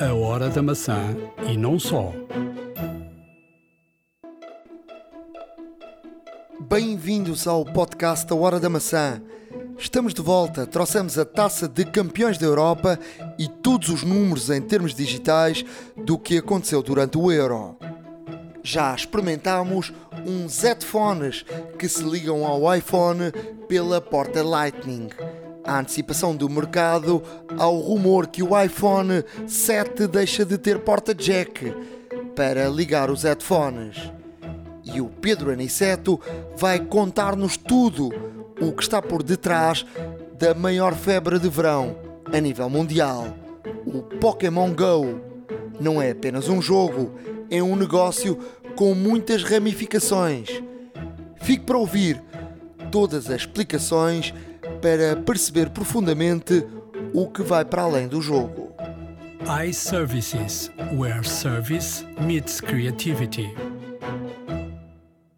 A Hora da Maçã e não só. Bem-vindos ao podcast A Hora da Maçã. Estamos de volta, trouxemos a taça de campeões da Europa e todos os números em termos digitais do que aconteceu durante o Euro. Já experimentámos uns headphones que se ligam ao iPhone pela porta Lightning. A antecipação do mercado ao rumor que o iPhone 7 deixa de ter porta jack para ligar os headphones. E o Pedro Aniceto vai contar-nos tudo o que está por detrás da maior febre de verão a nível mundial. O Pokémon Go não é apenas um jogo, é um negócio com muitas ramificações. Fique para ouvir todas as explicações para perceber profundamente o que vai para além do jogo. iServices, where service meets creativity.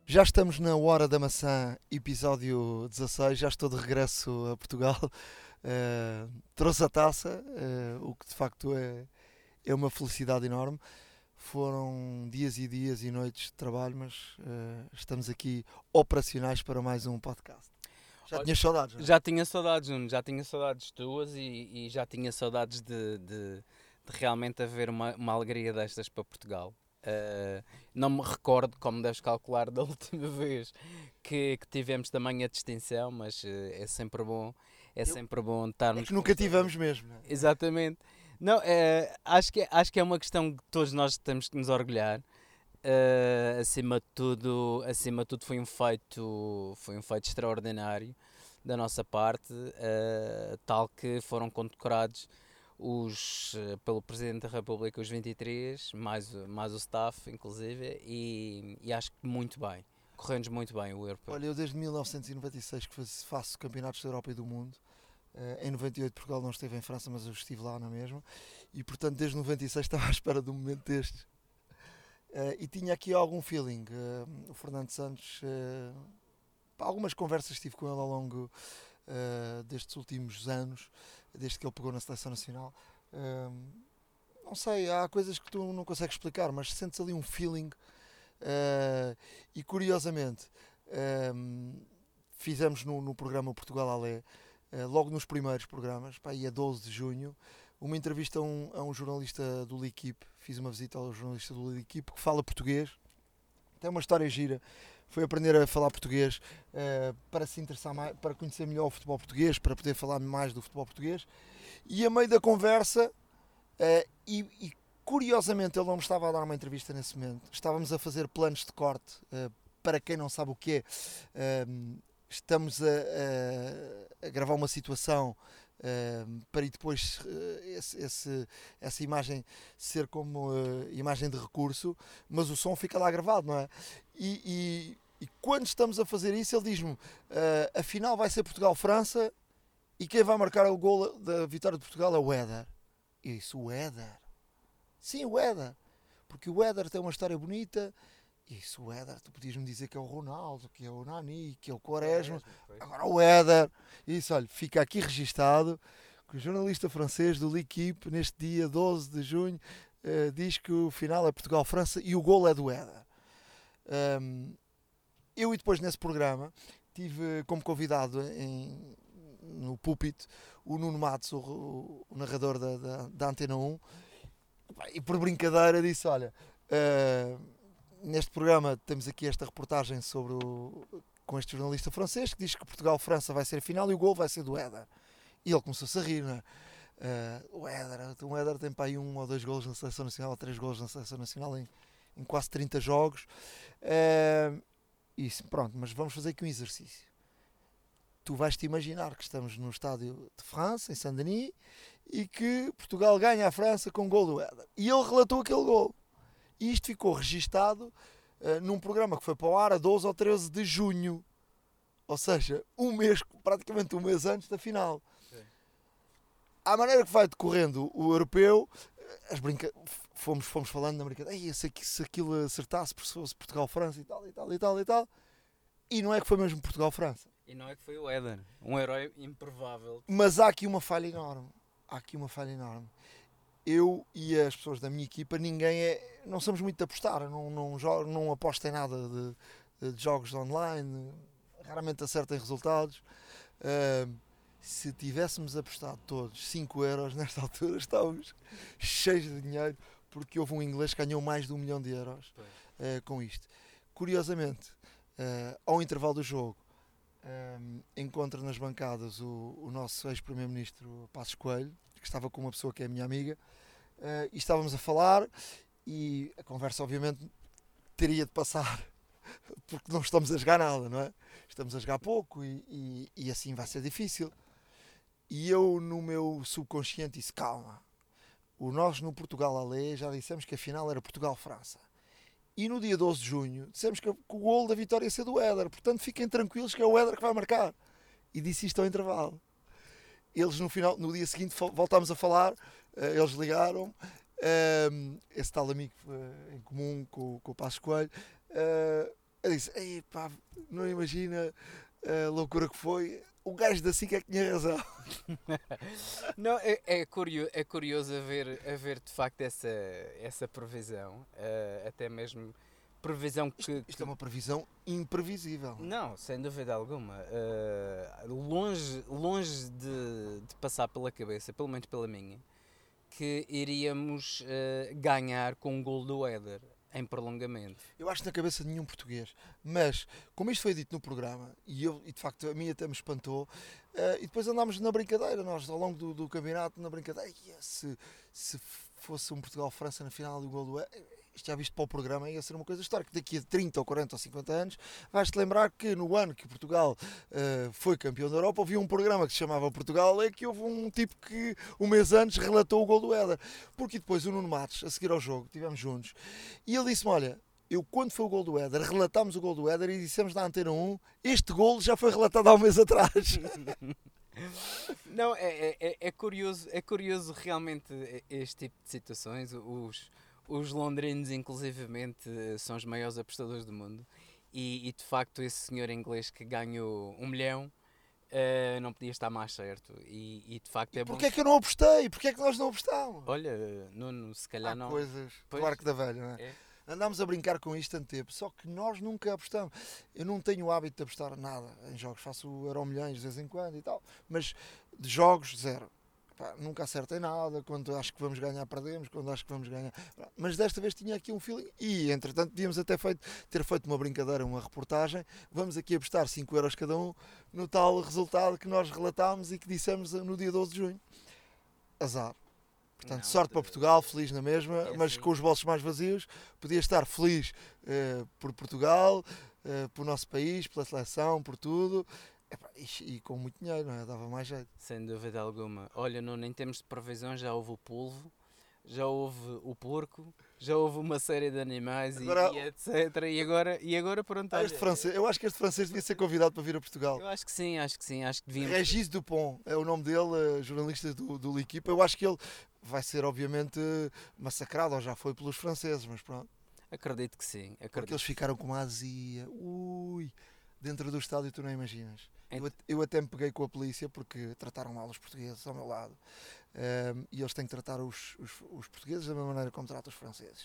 Já estamos na Hora da Maçã, episódio 16. Já estou de regresso a Portugal. Uh, trouxe a taça, uh, o que de facto é, é uma felicidade enorme. Foram dias e dias e noites de trabalho, mas uh, estamos aqui operacionais para mais um podcast. Já tinha saudades? Não? Já tinha saudades, Nuno, já tinha saudades tuas e, e já tinha saudades de, de, de realmente haver uma, uma alegria destas para Portugal. Uh, não me recordo, como deves calcular, da última vez que, que tivemos também a distinção, mas uh, é sempre bom. É sempre bom estarmos. É que nunca tivemos mesmo. É? Exatamente. Não, é, acho, que, acho que é uma questão que todos nós temos que nos orgulhar. Uh, acima de tudo, acima de tudo foi um feito, foi um feito extraordinário da nossa parte, tal que foram condecorados os, pelo Presidente da República os 23, mais, mais o staff, inclusive, e, e acho que muito bem. Correndo muito bem o europeu. Olha, eu desde 1996 que faço campeonatos da Europa e do mundo. Uh, em 98 Portugal não esteve em França, mas eu estive lá na mesma. E portanto, desde 96 estava à espera de um momento destes. Uh, e tinha aqui algum feeling. Uh, o Fernando Santos, algumas conversas tive com ele ao longo destes últimos anos desde que ele pegou na seleção nacional. Um, não sei, há coisas que tu não consegues explicar, mas sentes ali um feeling. Uh, e curiosamente, um, fizemos no, no, programa Portugal Alé, uh, logo nos primeiros programas, pá, a 12 de junho, uma entrevista a um, a um jornalista do L'Equipe. Fiz uma visita ao jornalista do L'Equipe que fala português. Tem uma história gira foi aprender a falar português uh, para se interessar mais, para conhecer melhor o futebol português, para poder falar mais do futebol português. E a meio da conversa, uh, e, e, curiosamente ele não me estava a dar uma entrevista nesse momento, estávamos a fazer planos de corte. Uh, para quem não sabe o que é, estamos a, a, a, gravar uma situação Uh, para depois uh, esse, esse, essa imagem ser como uh, imagem de recurso, mas o som fica lá gravado, não é? E, e quando estamos a fazer isso, ele diz-me: uh, a final vai ser Portugal-França e quem vai marcar o gol da vitória de Portugal é o Éder. E isso, o Éder. Sim, o Éder. Porque o Éder tem uma história bonita. Isso, o Éder, tu podias-me dizer que é o Ronaldo, que é o Nani, que é o Quaresma. Agora o Éder. Isso, olha, fica aqui registado que o jornalista francês do L'Equipe, neste dia 12 de junho, uh, diz que o final é Portugal-França e o gol é do Éder. Um, eu e depois nesse programa tive como convidado em, no púlpito o Nuno Matos, o, o narrador da, da, da, Antena 1, e por brincadeira disse: Olha, uh, neste programa temos aqui esta reportagem sobre o, com este jornalista francês que diz que Portugal-França vai ser a final e o gol vai ser do Éder. E ele começou-se a rir, não é? Uh, o Éder, o tem para aí um ou dois gols na seleção nacional, ou três gols na seleção nacional em, em quase 30 jogos. Uh, isso, pronto, mas vamos fazer aqui um exercício. Tu vais-te imaginar que estamos no estádio de França, em Saint-Denis, e que Portugal ganha a França com um gol do Éder. E ele relatou aquele gol. E isto ficou registado uh, num programa que foi para o ar a 12 ou 13 de junho. Ou seja, um mês, praticamente um mês antes da final. Sim. À maneira que vai decorrendo o europeu, as brinca... fomos, fomos falando na brincadeira, se, se aquilo acertasse, se fosse Portugal-França e tal, e tal, e tal, e tal. E não é que foi mesmo Portugal-França. E não é que foi o Éder, um herói improvável. Mas há aqui uma falha enorme. Há aqui uma falha enorme. Eu e as pessoas da minha equipa, ninguém é. Não somos muito de apostar, não, não, não aposto em nada de, de jogos online, raramente acertem resultados. Uh, se tivéssemos apostado todos 5 euros nesta altura, estávamos cheios de dinheiro, porque houve um inglês que ganhou mais de um milhão de euros uh, com isto. Curiosamente, uh, ao intervalo do jogo, um, encontra nas bancadas o, o nosso ex-primeiro-ministro Passos Coelho, que estava com uma pessoa que é minha amiga, uh, e estávamos a falar, e a conversa, obviamente, teria de passar, porque não estamos a jogar nada, não é? Estamos a jogar pouco e, e, e assim vai ser difícil. E eu, no meu subconsciente, disse: calma. O nós no Portugal Alê já dissemos que a final era Portugal-França. E no dia 12 de junho dissemos que, o gol da vitória ia ser do Éder. Portanto, fiquem tranquilos que é o Éder que vai marcar. E disse isto ao intervalo. Eles no final, no dia seguinte voltámos a falar, eh, eles ligaram, ehm, esse tal amigo eh, em comum com, com o Passo Coelho, uh, disse, Ei, pá, não imagina a loucura que foi, o gajo da SIC é que tinha razão. Não, é, é, curioso, é curioso haver, haver de facto essa, essa previsão, uh, até mesmo previsão que isto, isto, é uma previsão imprevisível. Não, sem dúvida alguma. Uh, longe longe de, de, passar pela cabeça, pelo menos pela minha, que iríamos uh, ganhar com um gol do Éder em prolongamento. Eu acho que na cabeça de nenhum português. Mas, como isto foi dito no programa, e, eu, e de facto a mim até me espantou, uh, e depois andámos na brincadeira, nós ao longo do, do campeonato, na brincadeira, se, se fosse um Portugal-França na final do gol do isto já visto para o programa, ia ser uma coisa histórica. Daqui a 30 ou 40 ou 50 anos, vais-te lembrar que no ano que Portugal uh, foi campeão da Europa, havia um programa que se chamava Portugal, é que houve um tipo que um mês antes relatou o gol do Éder. Porque depois o Nuno Matos, a seguir ao jogo, estivemos juntos, e ele disse-me: Olha, eu quando foi o gol do Éder, relatámos o gol do Éder e dissemos na Antena 1, este gol já foi relatado há um mês atrás. Não, é, é, é, curioso, é curioso realmente este tipo de situações. Os, os londrinos, inclusivamente, são os maiores apostadores do mundo. E, e de facto, esse senhor inglês que ganhou um milhão uh, não podia estar mais certo. E, e de facto é bom. Porquê é que eu não apostei? Porquê é que nós não apostámos? Olha, Nuno, se calhar Há não. coisas, pois, claro que da velha, não é? é? Andámos a brincar com isto tanto tempo, só que nós nunca apostamos. Eu não tenho o hábito de apostar nada em jogos, faço Euro Milhões de vez em quando e tal, mas de jogos, zero. Pá, nunca acertei nada, quando acho que vamos ganhar, perdemos, quando acho que vamos ganhar. Mas desta vez tinha aqui um feeling e, entretanto, devíamos até feito, ter feito uma brincadeira, uma reportagem. Vamos aqui apostar 5 euros cada um no tal resultado que nós relatámos e que dissemos no dia 12 de junho. Azar. Portanto, não, sorte para Portugal, feliz na mesma, é mas assim. com os bolsos mais vazios. Podia estar feliz uh, por Portugal, uh, por nosso país, pela seleção, por tudo. E, e, com muito dinheiro, não é? Dava mais jeito. Sem dúvida alguma. Olha, não, em termos de previsão já houve o polvo, já houve o porco, já houve uma série de animais agora, e, e, etc. E agora, e agora pronto. Este francês, eu acho que este francês devia ser convidado para vir a Portugal. Eu acho que sim, acho que sim. Acho que devíamos... Regis Dupont é o nome dele, eh, jornalista do, do L'Equipe. Eu acho que ele vai ser, obviamente, massacrado, ou já foi pelos franceses, mas pronto. Acredito que sim. Acredito. Porque eles ficaram com uma azia. Ui, dentro do estádio tu não imaginas. Eu, eu até me peguei com a polícia porque trataram mal os portugueses ao meu lado. Um, e eles têm que tratar os, os, os, portugueses da mesma maneira como tratam os franceses.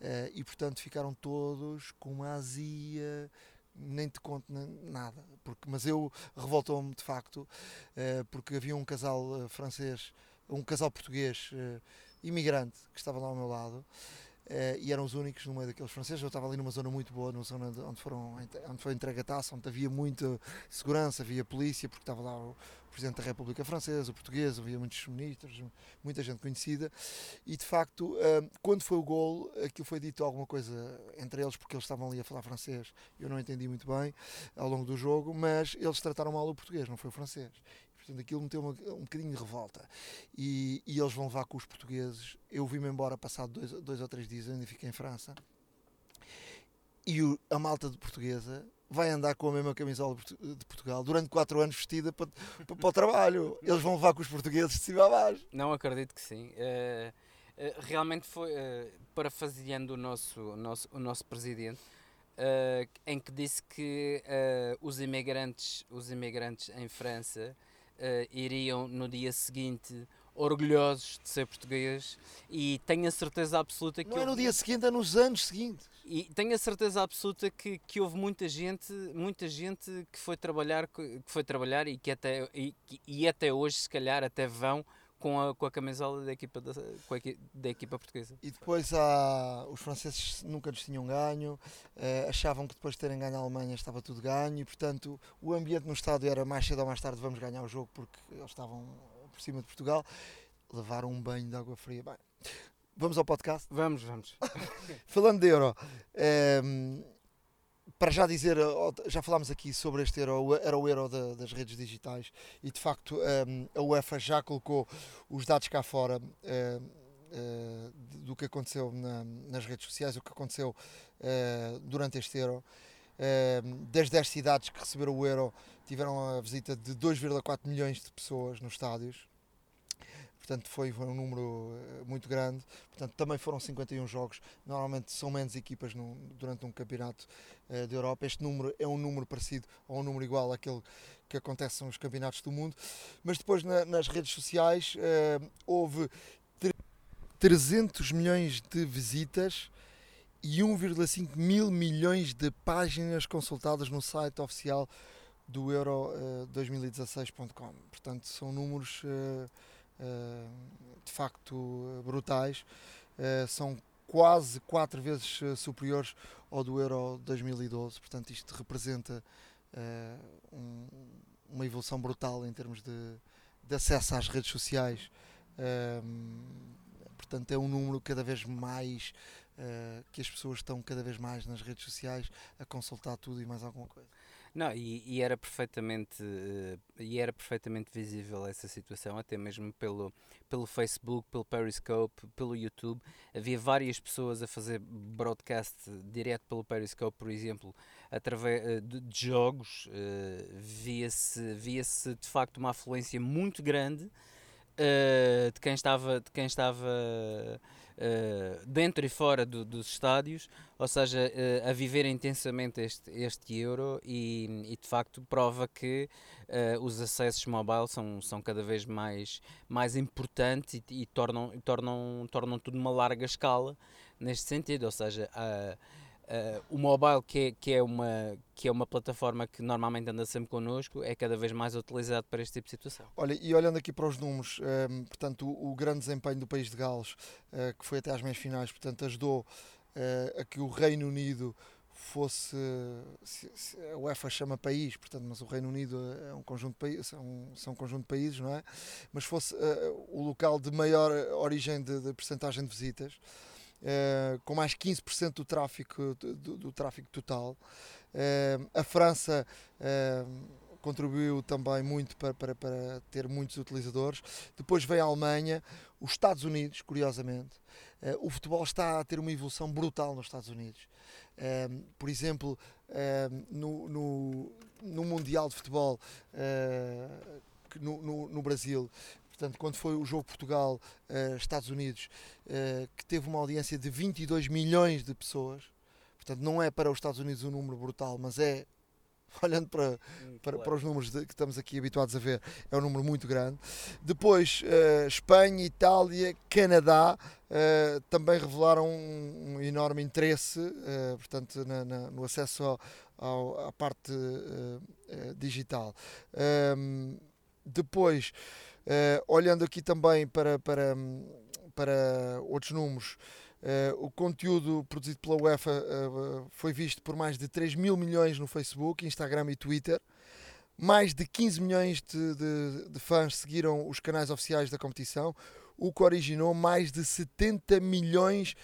Uh, e portanto ficaram todos com uma azia, nem te conto nada. Porque, mas eu revoltou-me de facto, uh, porque havia um casal uh, francês, um casal português imigrante que estava lá ao meu lado. Uh, e eram os únicos no meio daqueles franceses. Eu estava ali numa zona muito boa, numa zona onde, foram, onde foi entregue a taça, onde havia muita segurança, havia polícia, porque estava lá o Presidente da República Francesa, o português, havia muitos ministros, muita gente conhecida. E de facto, uh, quando foi o gol, aquilo foi dito alguma coisa entre eles, porque eles estavam ali a falar francês. Eu não entendi muito bem ao longo do jogo, mas eles trataram mal o português, não foi o francês. Portanto, aquilo meteu uma, um bocadinho de revolta. E, e eles vão levar com os portugueses. Eu vim-me embora passado dois, dois ou três dias, ainda fiquei em França. E o, a malta de portuguesa vai andar com a mesma camisola de Portugal durante quatro anos vestida para, para, para o trabalho. Eles vão levar com os portugueses de cima a baixo. Não acredito que sim. Uh, uh, realmente foi, uh, parafraseando o nosso, nosso, o nosso presidente, uh, em que disse que os, imigrantes, os imigrantes em França uh, iriam no dia seguinte orgulhosos de ser português e tenho a certeza absoluta que Não é no dia seguinte, é nos anos seguintes. e tenho a certeza absoluta que, que houve muita gente, muita gente que foi trabalhar, que foi trabalhar e que até e, e até hoje se calhar até vão com a, com a camisola da equipa da, com a equi- da equipa portuguesa. E depois há, os franceses nunca nos tinham ganho, eh, achavam que depois de terem ganho a Alemanha estava tudo ganho e, portanto, o ambiente no estádio era mais cedo ou mais tarde vamos ganhar o jogo porque eles estavam por cima de Portugal. Levaram um banho de água fria. Bem, vamos ao podcast. Vamos, vamos. Falando de Euro, ehm, para já dizer, ó, já falámos aqui sobre este Euro, era o Euro da- das redes digitais e de facto ehm, a UEFA já colocou os dados cá fora ehm, eh, do que aconteceu na- nas redes sociais, o que aconteceu eh, durante este Euro. Ehm, das 10 cidades que receberam o Euro tiveram a visita de 2,4 milhões de pessoas nos estádios. Portanto, foi, foi um número eh, muito grande. Portanto, também foram 51 jogos. Normalmente são menos equipas num- durante um campeonato eh, da Europa. Este número é um número parecido ou um número igual àquele que acontece nos campeonatos do mundo. Mas depois na- nas redes sociais eh, houve tre- 300 milhões de visitas e 1,5 mil milhões de páginas consultadas no site oficial do Euro eh, 2016.com. Portanto, são números eh, de facto brutais. Eh, são quase quatro vezes eh, superiores ao do Euro 2012. Portanto, isto representa uma evolução brutal em termos de, de acesso às redes sociais. Portanto, é um número cada vez mais que as pessoas estão cada vez mais nas redes sociais a consultar tudo e mais alguma coisa. Não, e, e era perfeitamente eh, e era perfeitamente visível essa situação, até mesmo pelo, pelo Facebook, pelo Periscope, pelo YouTube. Havia várias pessoas a fazer broadcast direto pelo Periscope, por exemplo, através eh, de, de jogos. eh, via-se via-se de facto uma afluência muito grande de quem estava de quem estava eh, dentro e fora do- dos estádios ou seja, eh, a viver intensamente este, este euro e, e de facto prova que eh, os acessos mobile são, são cada vez mais, mais importantes e, e tornam, tornam, tornam tudo uma larga escala neste sentido, ou seja, a- o mobile que é, que, é uma, que é uma plataforma que normalmente anda sempre connosco é cada vez mais utilizado para este tipo de situação. Olha, e olhando aqui para os números, ehm, portanto, o, o grande desempenho do país de Gales, eh, que foi até às meias finais, portanto, ajudou eh, a que o Reino Unido fosse. se- se- a UEFA chama país, portanto, mas o Reino Unido é um conjunto de países, são, são um conjunto de países, não é? Mas fosse eh, o local de maior origem de, de percentagem de visitas. Eh, com mais 15% do tráfico, do, do total. Eh, a França eh, contribuiu também muito para, para, para ter muitos utilizadores. Depois veio a Alemanha, os Estados Unidos, curiosamente. O futebol está a ter uma evolução brutal nos Estados Unidos. Por exemplo, no, no, no Mundial de Futebol no, no, no Brasil, portanto, quando foi o jogo Portugal-Estados Unidos, eh, que teve uma audiência de 22 milhões de pessoas. Portanto, não é para os Estados Unidos um número brutal, mas é, olhando para, para, para os números de- que estamos aqui habituados a ver, é um número muito grande. Depois, eh, Espanha, Itália, Canadá eh, também revelaram um, um enorme interesse, eh, portanto, na- na- no acesso ao- ao- à parte eh, eh, digital. Ahm, depois, eh, olhando aqui também para, para, hum, para outros números, eh, o conteúdo produzido pela UEFA eh, foi visto por mais de 3 mil milhões no Facebook, Instagram e Twitter. Mais de 15 milhões de, de- de fãs seguiram os canais oficiais da competição, o que originou mais de 70 milhões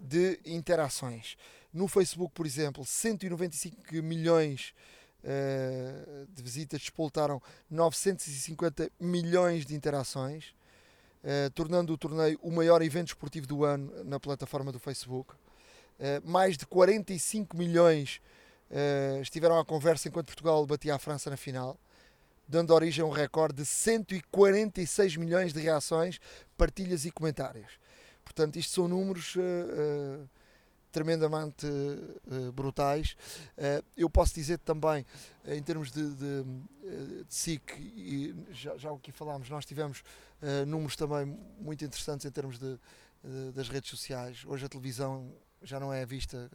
de interações. No Facebook, por exemplo, 195 milhões eh, de visitas despoltaram 950 milhões de interações, eh, tornando o torneio o maior evento esportivo do ano na plataforma do Facebook. Eh, mais de 45 milhões estiveram à conversa enquanto Portugal batia a França na final, dando origem a um recorde de 146 milhões de reações, partilhas e comentários. Portanto, isto são números tremendamente uh, brutais. Uh, eu posso dizer também, uh, em termos de, de, de SIC, e já, já aqui falámos, nós tivemos números também muito interessantes em termos de, das redes sociais. Hoje a televisão já não é vista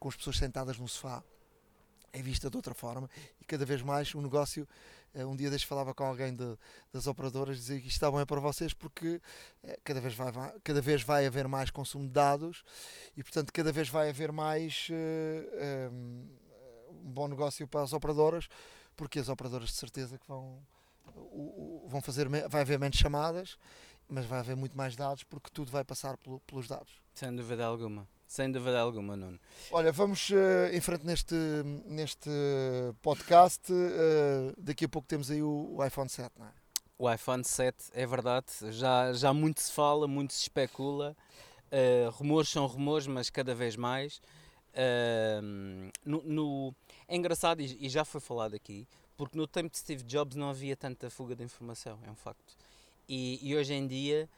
com as pessoas sentadas no sofá, é vista de outra forma e cada vez mais o negócio um dia desde falava com alguém de, das operadoras dizia que isto está bom é para vocês porque eh, cada vez vai, cada vez vai haver mais consumo de dados e portanto cada vez vai haver mais uh, um, bom negócio para as operadoras porque as operadoras de certeza que vão vão fazer vai haver menos chamadas mas vai haver muito mais dados porque tudo vai passar pelo, pelos dados. Sem dúvida alguma sem dúvida alguma, Nuno. Olha, vamos uh, em frente neste, neste podcast. Uh, daqui a pouco temos aí o, o, iPhone 7, não é? O iPhone 7, é verdade. Já, já muito se fala, muito se especula. Uh, rumores são rumores, mas cada vez mais. No, no, é engraçado, e, e já foi falado aqui, porque no tempo de Steve Jobs não havia tanta fuga de informação, é um facto. E, e hoje em dia,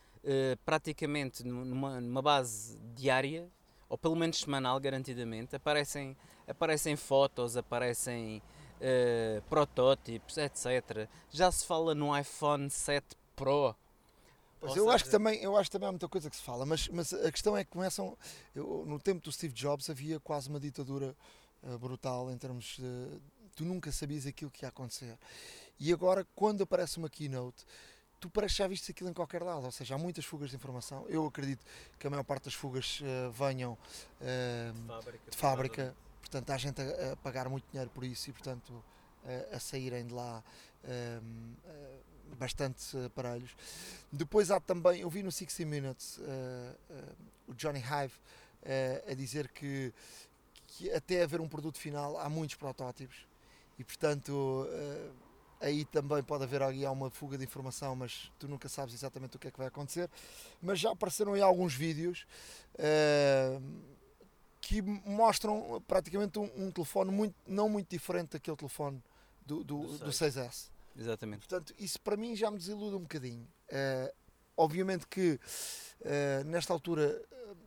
praticamente numa, numa base diária, ou pelo menos semanal, garantidamente, aparecem, aparecem fotos, aparecem uh, protótipos, etc. Já se fala no iPhone 7 Pro. Pois eu, seja... acho que também, eu acho que também há muita coisa que se fala, mas, mas a questão é que começam. Eu, no tempo do Steve Jobs havia quase uma ditadura uh, brutal em termos de. Tu nunca sabias aquilo que ia acontecer. E agora, quando aparece uma keynote, tu parece já viste aquilo em qualquer lado, ou seja, há muitas fugas de informação. Eu acredito que a maior parte das fugas uh, venham uh, de fábrica, de fábrica. portanto há gente a, a, pagar muito dinheiro por isso e portanto uh, a saírem de lá bastante aparelhos. Depois há também, eu vi no 60 Minutes o Johnny Hive a dizer que, que até haver um produto final há muitos protótipos e portanto aí também pode haver ali uma fuga de informação, mas tu nunca sabes exatamente o que é que vai acontecer. Mas já apareceram aí alguns vídeos uh, que mostram praticamente um, um, telefone muito, não muito diferente daquele telefone do, do, do, 6. do 6S. Exatamente. Portanto, isso para mim já me desilude um bocadinho. Uh, obviamente que uh, nesta altura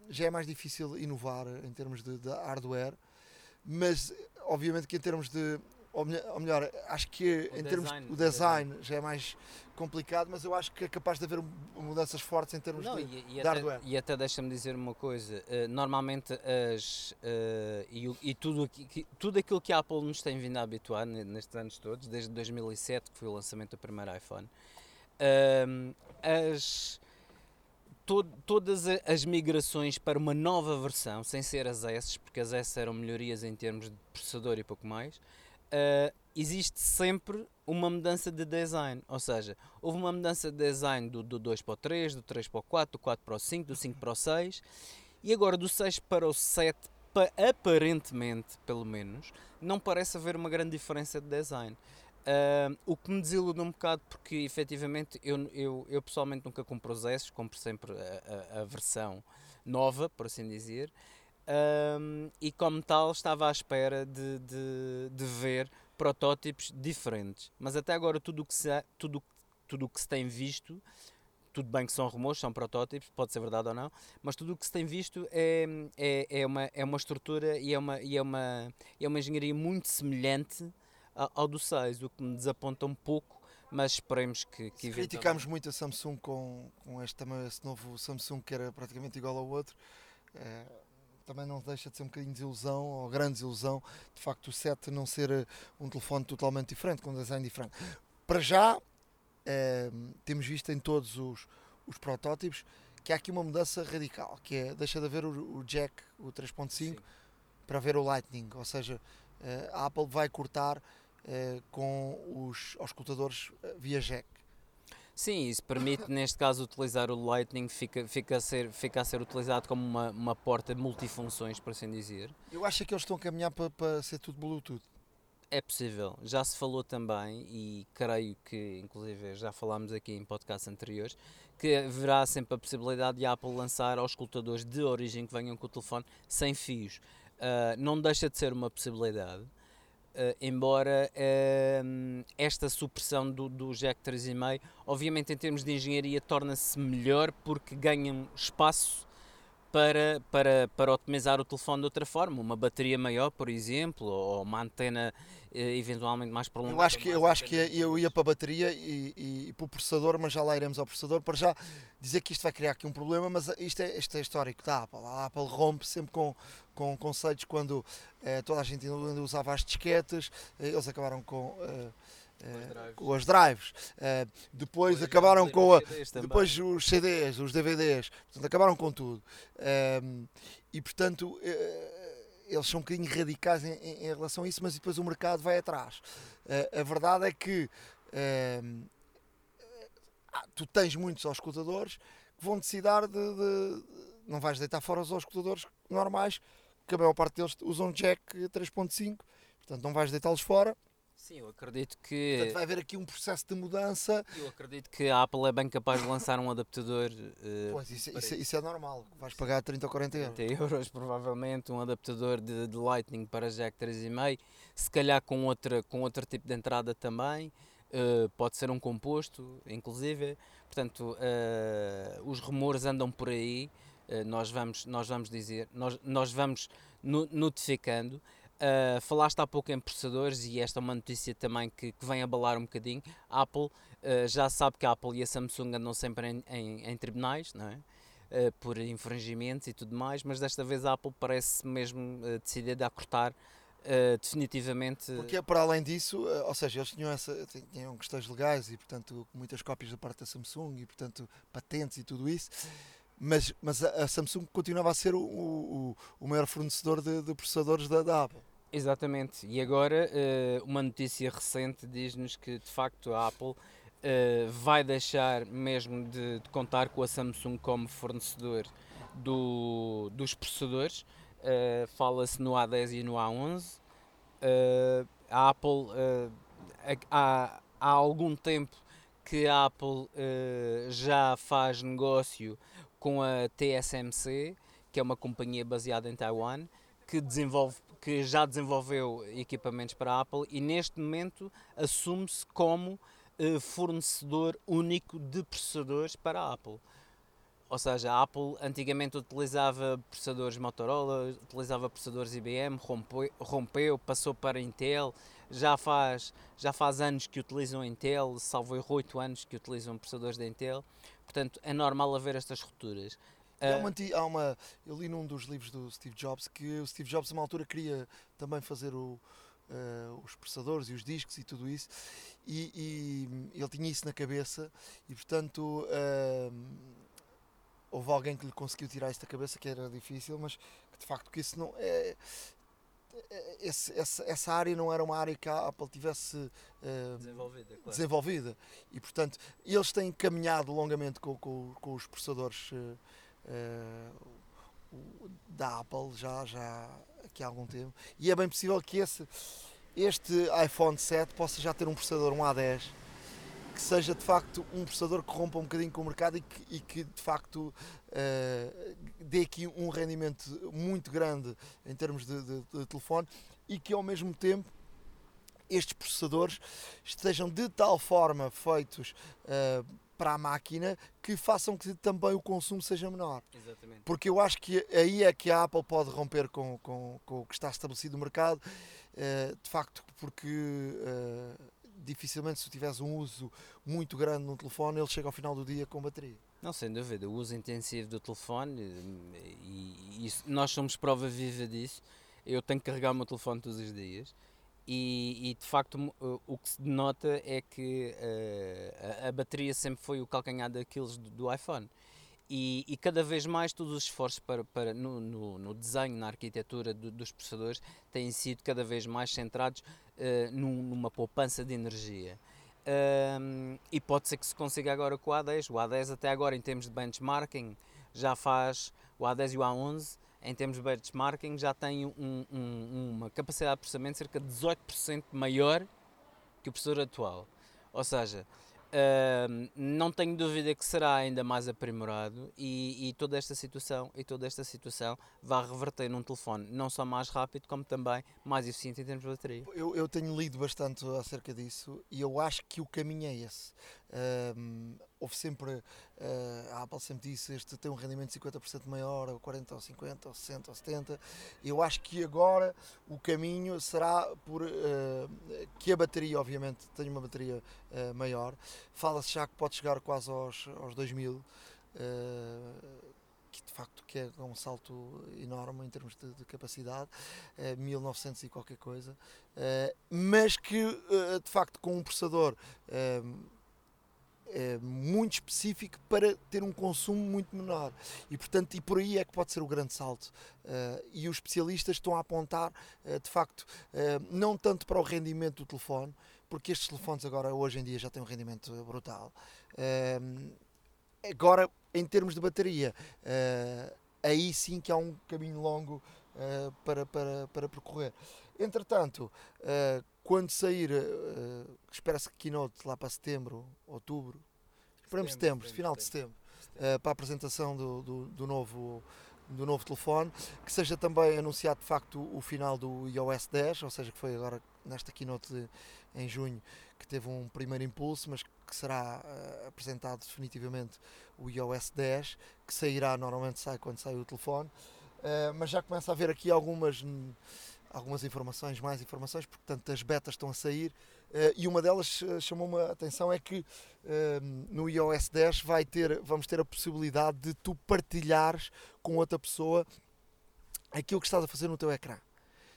já é mais difícil inovar em termos de, de hardware, mas obviamente que em termos de ou melhor, acho que o em termos o design já é mais complicado, mas eu acho que é capaz de haver mudanças fortes em termos Não, de, e, e de até, hardware. E até deixa-me dizer uma coisa, uh, normalmente as, uh, e, e, tudo, tudo aquilo que a Apple nos tem vindo a habituar nestes anos todos, desde 2007 que foi o lançamento do primeiro iPhone, uh, as, todas as migrações para uma nova versão, sem ser as S, porque as S eram melhorias em termos de processador e pouco mais, uh, existe sempre uma mudança de design. Ou seja, houve uma mudança de design do, do 2 para o 3, do 3 para o 4, do 4 para o 5, do 5 para o 6 e agora do 6 para o 7, aparentemente, pelo menos, não parece haver uma grande diferença de design. Uh, o que me desilude um bocado porque efetivamente eu, eu, eu pessoalmente nunca compro os S, compro sempre a, a, a versão nova, por assim dizer, um, e como tal estava à espera de, de, de, ver protótipos diferentes. Mas até agora tudo o que se, tudo, tudo que se tem visto, tudo bem que são rumores, são protótipos, pode ser verdade ou não, mas tudo o que se tem visto é, é, é, uma, é uma estrutura e é uma, e é uma, é uma engenharia muito semelhante ao, do 6, o que me desaponta um pouco mas esperemos que, que criticámos muito a Samsung com, com este, este novo Samsung que era praticamente igual ao outro é, também não deixa de ser um bocadinho de desilusão, ou grande desilusão, de facto o 7 não ser eh, um telefone totalmente diferente, com um design diferente. Para já, eh, temos visto em todos os, os protótipos que há aqui uma mudança radical, que é, deixa de haver o, o jack, o 3.5, para ver o Lightning, ou seja, eh, a Apple vai cortar eh, com os auscultadores eh, via jack. Sim, isso permite, neste caso, utilizar o Lightning, fica, fica, a, ser, fica a ser utilizado como uma, uma porta multifunções, por assim dizer. Eu acho que eles estão a caminhar para, para ser tudo Bluetooth. É possível, já se falou também, e creio que, inclusive, já falámos aqui em podcasts anteriores, que haverá sempre a possibilidade de a Apple lançar aos escutadores de origem que venham com o telefone sem fios. Uh, não deixa de ser uma possibilidade. Uh, embora uh, esta supressão do, do Jack 3.5, obviamente em termos de engenharia torna-se melhor porque ganham espaço para, para, para otimizar o telefone de outra forma, uma bateria maior, por exemplo, ou uma antena eh, eventualmente mais prolongada. Eu acho que, eu, acho que independente. eu ia para a bateria e, e, e para o processador, mas já lá iremos ao processador. Para já dizer que isto vai criar aqui um problema, mas isto é, isto é histórico da Apple. A Apple rompe sempre com, com conceitos quando eh, toda a gente ainda usava as disquetes, eh, eles acabaram com. eh, eh, com as drives, Eh, depois acabaram com a, os CDs também. depois os CDs, os DVDs, portanto, acabaram com tudo. Ehm, e portanto, eh, eles são um bocadinho radicais em, em- em relação a isso, mas depois o mercado vai atrás. A verdade é que ehm, ah, tu tens muitos auscultadores que vão decidar de, de- Não vais deitar fora os auscultadores normais, que a maior parte deles usam jack 3.5, portanto não vais deitá-los fora. Sim, eu acredito que Portanto vai haver aqui um processo de mudança. eu acredito que a Apple é bem capaz de lançar um adaptador eh, Pois, isso, para isso- isso é normal, vais pagar 30 ou 40 euros. 30 euros provavelmente, um adaptador de, de Lightning para jack 3.5, se calhar com, outra, com outro tipo de entrada também, eh, pode ser um composto, inclusive. Portanto, eh, os rumores andam por aí, nós, vamos, nós vamos dizer, nós, nós vamos no- notificando. Uh, falaste há pouco em processadores e esta é uma notícia também que, que vem abalar um bocadinho. A Apple uh, já sabe que a Apple e a Samsung andam sempre em, em, em tribunais, não é? Uh, por infringimentos e tudo mais, mas desta vez a Apple parece mesmo uh, decidida a cortar uh, definitivamente. Porque para além disso, eh, ou seja, eles tinham, essa, tinham questões legais e portanto muitas cópias da parte da Samsung e portanto patentes e tudo isso, mas, mas a, Samsung continuava a ser o, o, o maior fornecedor de, de processadores da, da Apple. Exatamente, e agora uh, uma notícia recente diz-nos que de facto a Apple uh, vai deixar mesmo de, de contar com a Samsung como fornecedor do, dos processadores. Uh, Fala-se no A10 e no A11. Uh, a Apple há, há algum tempo que a Apple já faz negócio com a TSMC, que é uma companhia baseada em Taiwan, que, desenvolve, que já desenvolveu equipamentos para a Apple e neste momento assume-se como uh, fornecedor único de processadores para a Apple. Ou seja, a Apple antigamente utilizava processadores Motorola, utilizava processadores IBM, rompeu, rompeu passou para Intel, já faz, já faz anos que utilizam Intel, salvo erro 8 anos que utilizam processadores da Intel, portanto é normal haver estas rupturas. Há uma, anti- há uma- eu li num dos livros do Steve Jobs que o Steve Jobs, a uma altura, queria também fazer o, eh, os processadores e os discos e tudo isso, e, e ele tinha isso na cabeça, e portanto eh, houve alguém que lhe conseguiu tirar isso da cabeça, que era difícil, mas que de facto que isso não é. É- esse- essa, essa área não era uma área que a Apple tivesse eh, desenvolvida, claro. desenvolvida e portanto eles têm caminhado longamente com, com- com os processadores eh, o- da Apple já, já aqui há algum tempo e é bem possível que esse, este iPhone 7 possa já ter um processador, um A10 que seja de facto um processador que rompa um bocadinho com o mercado e que, e que, de facto dê aqui um rendimento muito grande em termos de, de- de telefone e que ao mesmo tempo estes processadores estejam de tal forma feitos eh, para a máquina que façam que também o consumo seja menor. Exatamente. Porque eu acho que aí é que a Apple pode romper com, com, com o que está estabelecido no mercado, eh, de facto, porque eh, dificilmente se tu tiveres um uso muito grande no telefone, ele chega ao final do dia com bateria. Não, sem dúvida, o uso intensivo do telefone eh, e, e nós somos prova viva disso. Eu tenho que carregar o meu telefone todos os dias e, e, de facto mo- o- que se denota é que eh, a, a bateria sempre foi o calcanhar daqueles do, do iPhone. E, e cada vez mais todos os esforços para, para, no, no, no desenho, na arquitetura do- dos processadores têm sido cada vez mais centrados eh, num- numa poupança de energia. Um, e pode ser que se consiga agora com o A10. O A10 até agora em termos de benchmarking já faz, o A10 e o A11 em termos de benchmarking já tem um- um- uma capacidade de processamento cerca de 18% maior que o processador atual. Ou seja, um, não tenho dúvida que será ainda mais aprimorado e, e toda esta situação e toda esta situação vai reverter num telefone não só mais rápido como também mais eficiente em termos de bateria. Eu, eu tenho lido bastante acerca disso e eu acho que o caminho é esse. Houve sempre, uh, a Apple sempre disse, este tem um rendimento de 50% maior, ou 40 ou 50 ou 60 ou 70. Eu acho que agora o caminho será por uh, que a bateria, obviamente, tenha uma bateria uh, maior. Fala-se já que pode chegar quase aos, aos 2000 que de facto que é um salto enorme em termos de, de capacidade, uh, 1900 e qualquer coisa, uh, mas que uh, de facto com um processador muito específico para ter um consumo muito menor. E portanto e por aí é que pode ser o grande salto. E os especialistas estão a apontar de facto não tanto para o rendimento do telefone porque estes telefones agora hoje em dia já têm um rendimento brutal. Agora em termos de bateria, uh, aí sim que há um caminho longo uh, para, para, para percorrer. Entretanto, uh, quando sair, espera-se que keynote lá para setembro, outubro, esperamos setembro, setembro, final de setembro, para a apresentação do, do, do novo do novo telefone, que seja também anunciado de facto o final do iOS 10, ou seja, que foi agora nesta keynote de, em junho que teve um primeiro impulso, mas que será uh, apresentado definitivamente o iOS 10, que sairá, normalmente sai quando sai o telefone, uh, mas já começa a haver aqui algumas, algumas informações, mais informações, portanto as betas estão a sair, uh, e uma delas chamou-me a atenção é que no iOS 10 vai ter, vamos ter a possibilidade de tu partilhares com outra pessoa aquilo que estás a fazer no teu ecrã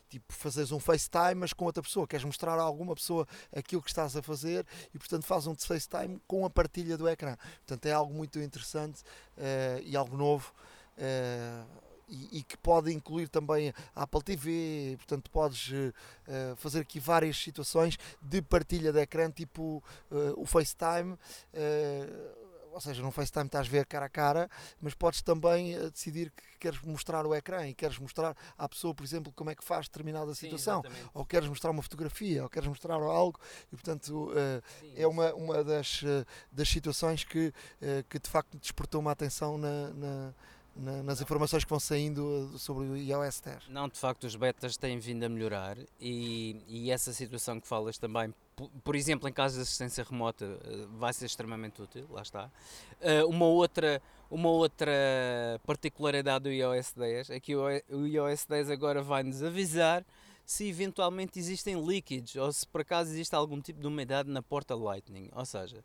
tipo fazeres um FaceTime, mas com outra pessoa, queres mostrar a alguma pessoa aquilo que estás a fazer e portanto faz um FaceTime com a partilha do ecrã. Portanto é algo muito interessante uh, e algo novo. Uh, e, e, que pode incluir também a Apple TV, portanto podes uh, fazer aqui várias situações de partilha de ecrã, tipo o FaceTime ou seja, no FaceTime estás a ver cara a cara, mas podes também uh, decidir que queres mostrar o ecrã e queres mostrar à pessoa, por exemplo, como é que faz determinada situação, Sim, ou queres mostrar uma fotografia, ou queres mostrar algo, e portanto uh, Sim, é uma, uma das, uh, das situações que, que de facto despertou uma atenção na, na na, nas informações que vão saindo sobre o iOS 10. Não, de facto, os betas têm vindo a melhorar e, e essa situação que falas também, por, exemplo, em casos de assistência remota, eh, vai ser extremamente útil, lá está. Uh, uma, outra, uma outra particularidade do iOS 10 é que o, iOS 10 agora vai-nos avisar se eventualmente existem leakage ou se por acaso existe algum tipo de umidade na porta Lightning. Ou seja,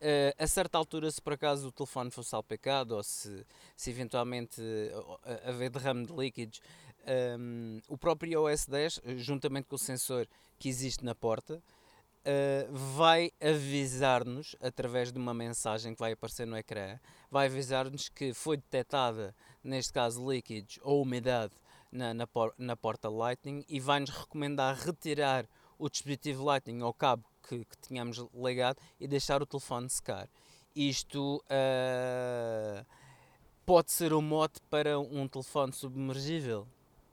Uh, a certa altura, se por acaso o telefone fosse salpicado ou se, se eventualmente uh, haver derrame de líquidos, um, ehm, o próprio iOS 10, juntamente com o sensor que existe na porta, uh, vai avisar-nos, através de uma mensagem que vai aparecer no ecrã, vai avisar-nos que foi detectada, neste caso, líquidos ou umidade na, na, por, na porta Lightning e vai-nos recomendar retirar o dispositivo Lightning ou cabo que, que tínhamos ligado e deixar o telefone secar. Isto uh, pode ser um mote para um telefone submergível?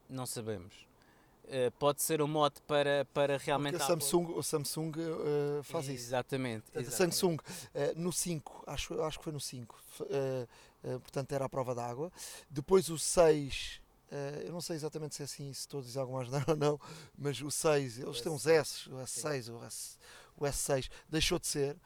Não sabemos. Uh, pode ser um mote para, para realmente. Porque Samsung, o Samsung uh, faz isso. Exatamente. Samsung, no 5, acho, acho que foi no 5, portanto era a prova d'água. Depois o 6 Uh, eu não sei exatamente se é assim, se estou a dizer alguma asneira ou não, mas o 6, eles têm uns S, o S6, o, S, o S6 deixou de ser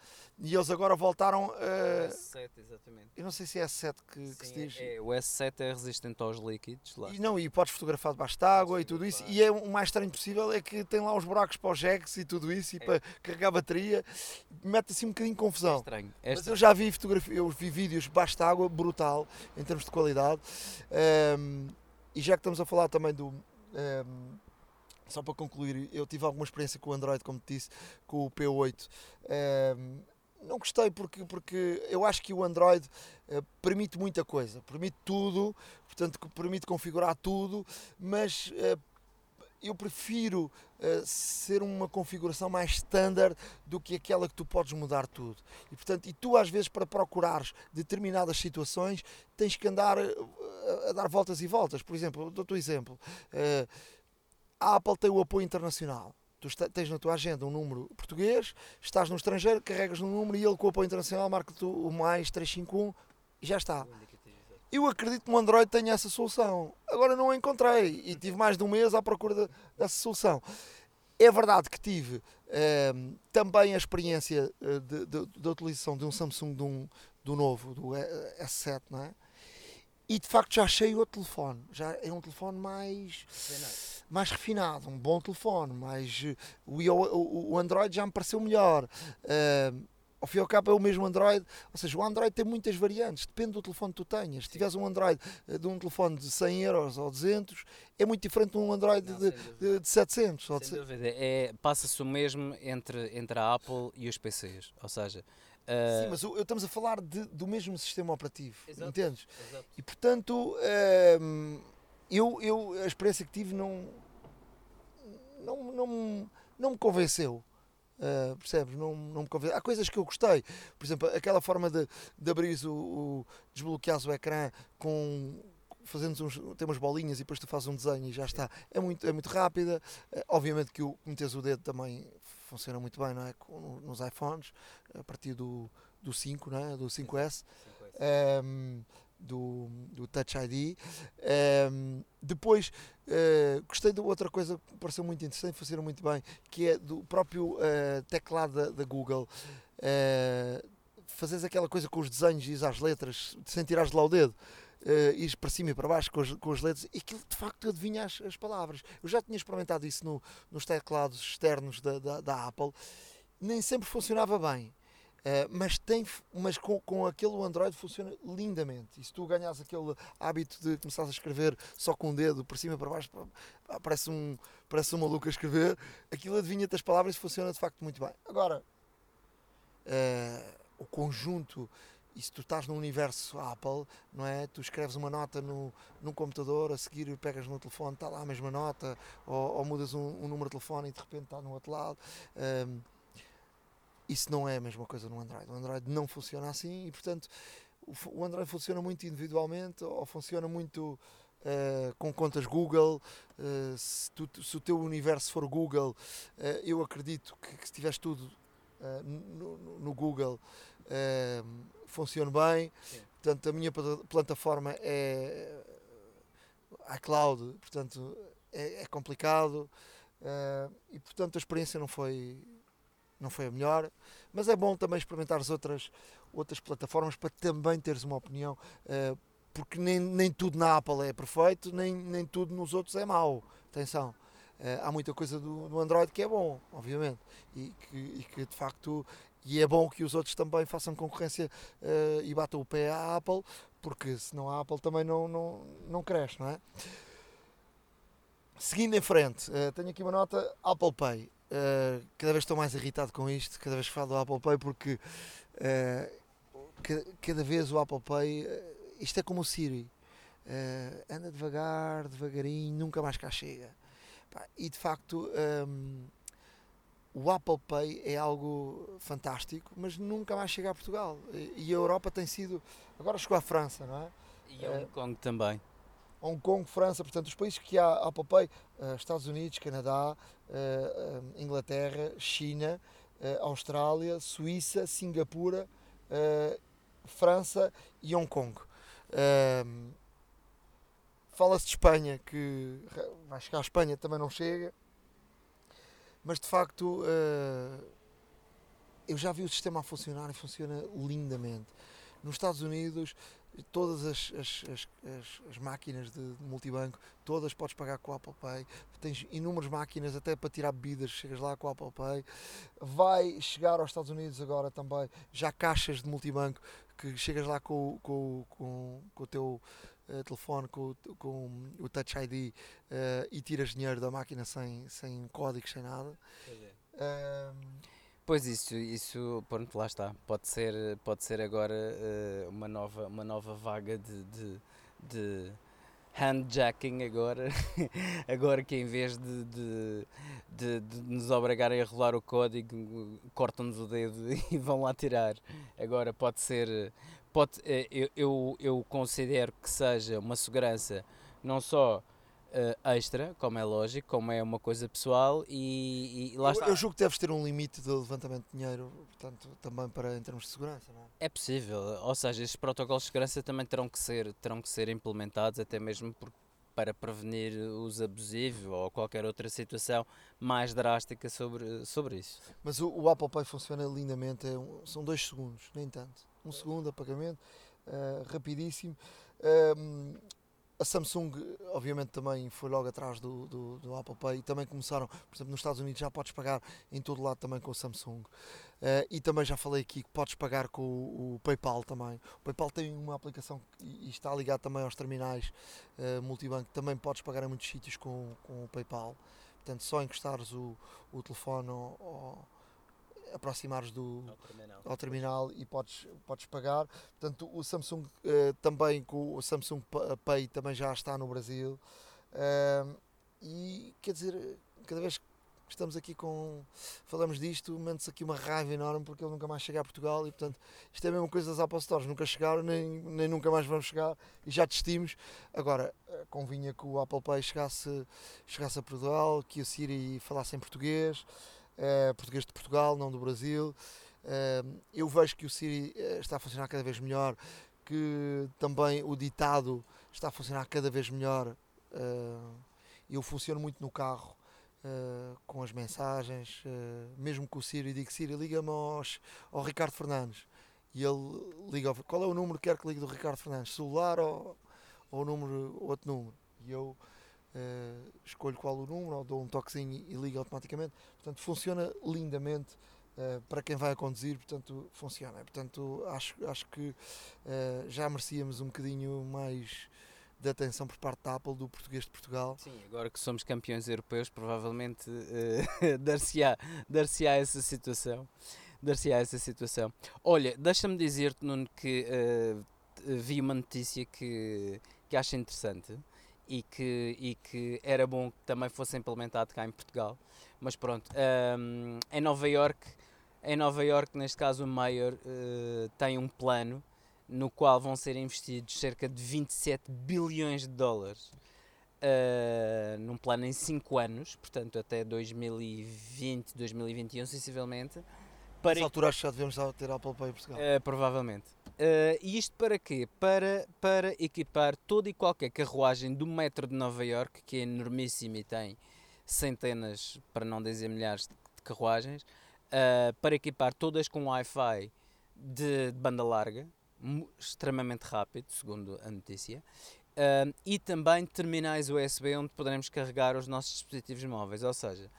e eles agora voltaram. Uh, o S7, exatamente. Eu não sei se é S7 que, Sim, que se diz. É, o S7 é resistente aos líquidos. Lá. E não, e podes fotografar debaixo de água e tudo isso. E é o mais estranho possível é que tem lá os buracos para os jacks e tudo isso e é. para carregar a bateria. Mete assim um bocadinho de confusão. É estranho. É Mas eu já vi fotografia, eu vi vídeos debaixo de água brutal em termos de qualidade. Um, e já que estamos a falar também do. Um, só para concluir, eu tive alguma experiência com o Android, como te disse, com o P8. Um, ehm, não gostei porque, porque eu acho que o Android uh, permite muita coisa, permite tudo, portanto permite configurar tudo, mas uh, eu prefiro uh, ser uma configuração mais standard do que aquela que tu podes mudar tudo. E portanto, e tu às vezes para procurares determinadas situações tens que andar uh, a dar voltas e voltas. Por exemplo, dou-te um exemplo. Uh, a Apple tem o apoio internacional. Tu tens na tua agenda um número português, estás no estrangeiro, carregas no número e ele com o apoio internacional marca-te o mais 351 e já está. Eu acredito que o Android tenha essa solução. Agora não a encontrei e tive mais de um mês à procura de, dessa solução. É verdade que tive Ehm, também a experiência eh, da utilização de um Samsung de um, do novo, do E- S7, não é? E de facto já achei o telefone. Já é um telefone mais, mais refinado, um bom telefone. Mais, eh, o, o, o Android já me pareceu melhor. Ehm, ao fim e ao cabo é o mesmo Android, ou seja, o Android tem muitas variantes, depende do telefone que tu tenhas. Se tiveres um Android eh, de um telefone de 100 euros ou 200, é muito diferente de um Android Não, de, sem de, de 700. Ou de Sem dúvida. É, Passa-se o mesmo entre, entre a Apple e os PCs. Ou seja, ah, Sim, mas o- estamos a falar de- do mesmo sistema operativo, Exato. entendes? exato. E portanto, hum, eu, eu, a experiência que tive não, não, não, me- não me convenceu. Uh, percebes? Não, não me convenceu. Há coisas que eu gostei, por exemplo, aquela forma de, de abrir o, o desbloqueares o ecrã com fazendo uns, tem umas bolinhas e depois tu fazes um desenho e já está. É muito, é muito rápida. Eh, obviamente que o meteres o dedo também funciona muito bem, não é? Com- nos iPhones, a partir do, do 5, não é? Do 5S ehm, do, do Touch ID. Ehm, depois eh, gostei de outra coisa que pareceu muito interessante, funciona muito bem, que é do próprio eh, teclado da, da Google. eh, fazes aquela coisa com os desenhos e as letras sem tirares de lá o dedo. Uh, ires para cima e para baixo com as, com as letras e aquilo de facto adivinha as, as palavras. Eu já tinha experimentado isso no- nos teclados externos da, da, da Apple, nem sempre funcionava bem. Uh, mas tem, mas com, com aquele Android funciona lindamente. E se tu ganhas aquele hábito de começar a escrever só com o dedo, para cima para baixo, parece um, parece um maluco a escrever, aquilo adivinha-te as palavras e funciona de facto muito bem. Agora, uh, o conjunto, e se tu estás no universo Apple, não é? Tu escreves uma nota no, num computador, a seguir pegas no telefone, está lá a mesma nota, ou, ou mudas um, um número de telefone e de repente está no outro lado. Um, isso não é a mesma coisa no Android. O Android não funciona assim e, portanto, o, Android funciona muito individualmente ou funciona muito eh, com contas Google. Eh, se, tu- se o teu universo for Google, eh, eu acredito que, que se tiveres tudo no, no- Google, funciona bem. Sim. Portanto, a minha plata- plataforma é iCloud, portanto, é, é complicado. e, portanto, a experiência não foi não foi a melhor, mas é bom também experimentar as outras, outras plataformas para também teres uma opinião, eh, porque nem, nem tudo na Apple é perfeito, nem, nem tudo nos outros é mau. Atenção, eh, há muita coisa do, do Android que é bom, obviamente, e que, e que de facto e é bom que os outros também façam concorrência eh, e batam o pé à Apple, porque senão a Apple também não, não, não cresce, não é? Seguindo em frente, eh, tenho aqui uma nota Apple Pay. Uh, cada vez estou mais irritado com isto, cada vez que falo do Apple Pay, porque uh, ca- cada vez o Apple Pay, uh, isto é como o Siri, uh, anda devagar, devagarinho, nunca mais cá chega. Pá, e de facto, um, o Apple Pay é algo fantástico, mas nunca mais chega a Portugal. E, a Europa tem sido. Agora chegou à França, não é? E Hong Kong também. Hong Kong, França, portanto, os países que há Apple Pay, eh, Estados Unidos, Canadá, eh, eh, Inglaterra, China, Austrália, Suíça, Singapura, França e Hong Kong. Fala-se de Espanha, que vai chegar à Espanha, também não chega, mas de facto eu já vi o sistema a funcionar e funciona lindamente. Nos Estados Unidos todas as, as, as, as, as máquinas de multibanco, todas podes pagar com o Apple Pay. Tens inúmeras máquinas até para tirar bebidas, chegas lá com o Apple Pay. Vai chegar aos Estados Unidos agora também já caixas de multibanco que chegas lá com, o- com, com, com o teu eh, telefone, com, o- com o Touch ID eh, e tiras dinheiro da máquina sem, sem códigos, sem nada. Ahm, Pois isso, isso, pronto, lá está. Pode ser, pode ser agora eh, uma, nova, uma nova vaga de, de, de handjacking agora, agora que em vez de, de, de, de nos obrigarem a rolar o código, cortam-nos o dedo e vão lá tirar. Agora pode ser, pode, eh, eu, eu, eu considero que seja uma segurança não só eh, extra, como é lógico, como é uma coisa pessoal e, e lá eu, está. eu julgo que deves ter um limite de levantamento de dinheiro, portanto, também para em termos de segurança, não é? É possível, ou seja, estes protocolos de segurança também terão que ser, terão que ser implementados, até mesmo porque para prevenir uso abusivo ou qualquer outra situação mais drástica sobre, sobre isso. Mas o, o Apple Pay funciona lindamente, é um, são dois segundos, nem tanto. Um segundo a pagamento, uh, rapidíssimo. Um, a Samsung, obviamente, também foi logo atrás do, do, do, Apple Pay e também começaram, por exemplo, nos Estados Unidos já podes pagar em todo lado também com o Samsung. Uh, e também já falei aqui que podes pagar com o, o, PayPal também. O PayPal tem uma aplicação e, está ligado também aos terminais uh, multibanco. Também podes pagar em muitos sítios com, com o PayPal. Portanto, só encostares o, o telefone ou, aproximares do ao terminal, ao terminal e podes, podes pagar. Portanto, o Samsung uh, também com o Samsung Pay também já está no Brasil. Uh, e quer dizer, cada vez que estamos aqui com. falamos disto, mete-se aqui uma raiva enorme porque ele nunca mais chega a Portugal e portanto isto é a mesma coisa das Apple Stores, nunca chegaram nem, nem nunca mais vão chegar e já desistimos. Agora, eh, convinha que o Apple Pay chegasse, chegasse a Portugal, que o Siri falasse em português uh, português de Portugal, não do Brasil. Uh, eu vejo que o Siri eh, está a funcionar cada vez melhor, que também o ditado está a funcionar cada vez melhor. Uh, eu funciono muito no carro uh, com as mensagens, mesmo com o Siri, digo Siri, liga-me ao Ricardo Fernandes. E ele liga, qual é o número que quer que ligue do Ricardo Fernandes? Celular ou, ou número, outro número? E eu uh, escolho qual o número, ou dou um toquezinho e liga automaticamente. Portanto, funciona lindamente uh, para quem vai a conduzir, portanto, funciona. Portanto, acho, acho que uh, já merecíamos um bocadinho mais de atenção por parte da Apple do português de Portugal. Sim, agora que somos campeões europeus, provavelmente uh, dar-se-á dar essa situação. Dar-se-á essa situação. Olha, deixa-me dizer-te, Nuno, que uh, vi uma notícia que, que acho interessante e que, e que era bom que também fosse implementado cá em Portugal. Mas pronto, um, em Nova York, em Nova York, neste caso o Mayor uh, tem um plano no qual vão ser investidos cerca de 27 bilhões de dólares uh, num plano em 5 anos, portanto até 2020, 2021 sensivelmente. Para Nessa altura acho que já devemos ter Apple Pay em Portugal. Uh, provavelmente. Uh, isto para quê? Para, para equipar toda e qualquer carruagem do metro de Nova York, que é enormíssimo e tem centenas, para não dizer milhares de carruagens, uh, para equipar todas com Wi-Fi de, de, banda larga, extremamente rápido, segundo a notícia, uh, e também terminais USB onde poderemos carregar os nossos dispositivos móveis. Ou seja,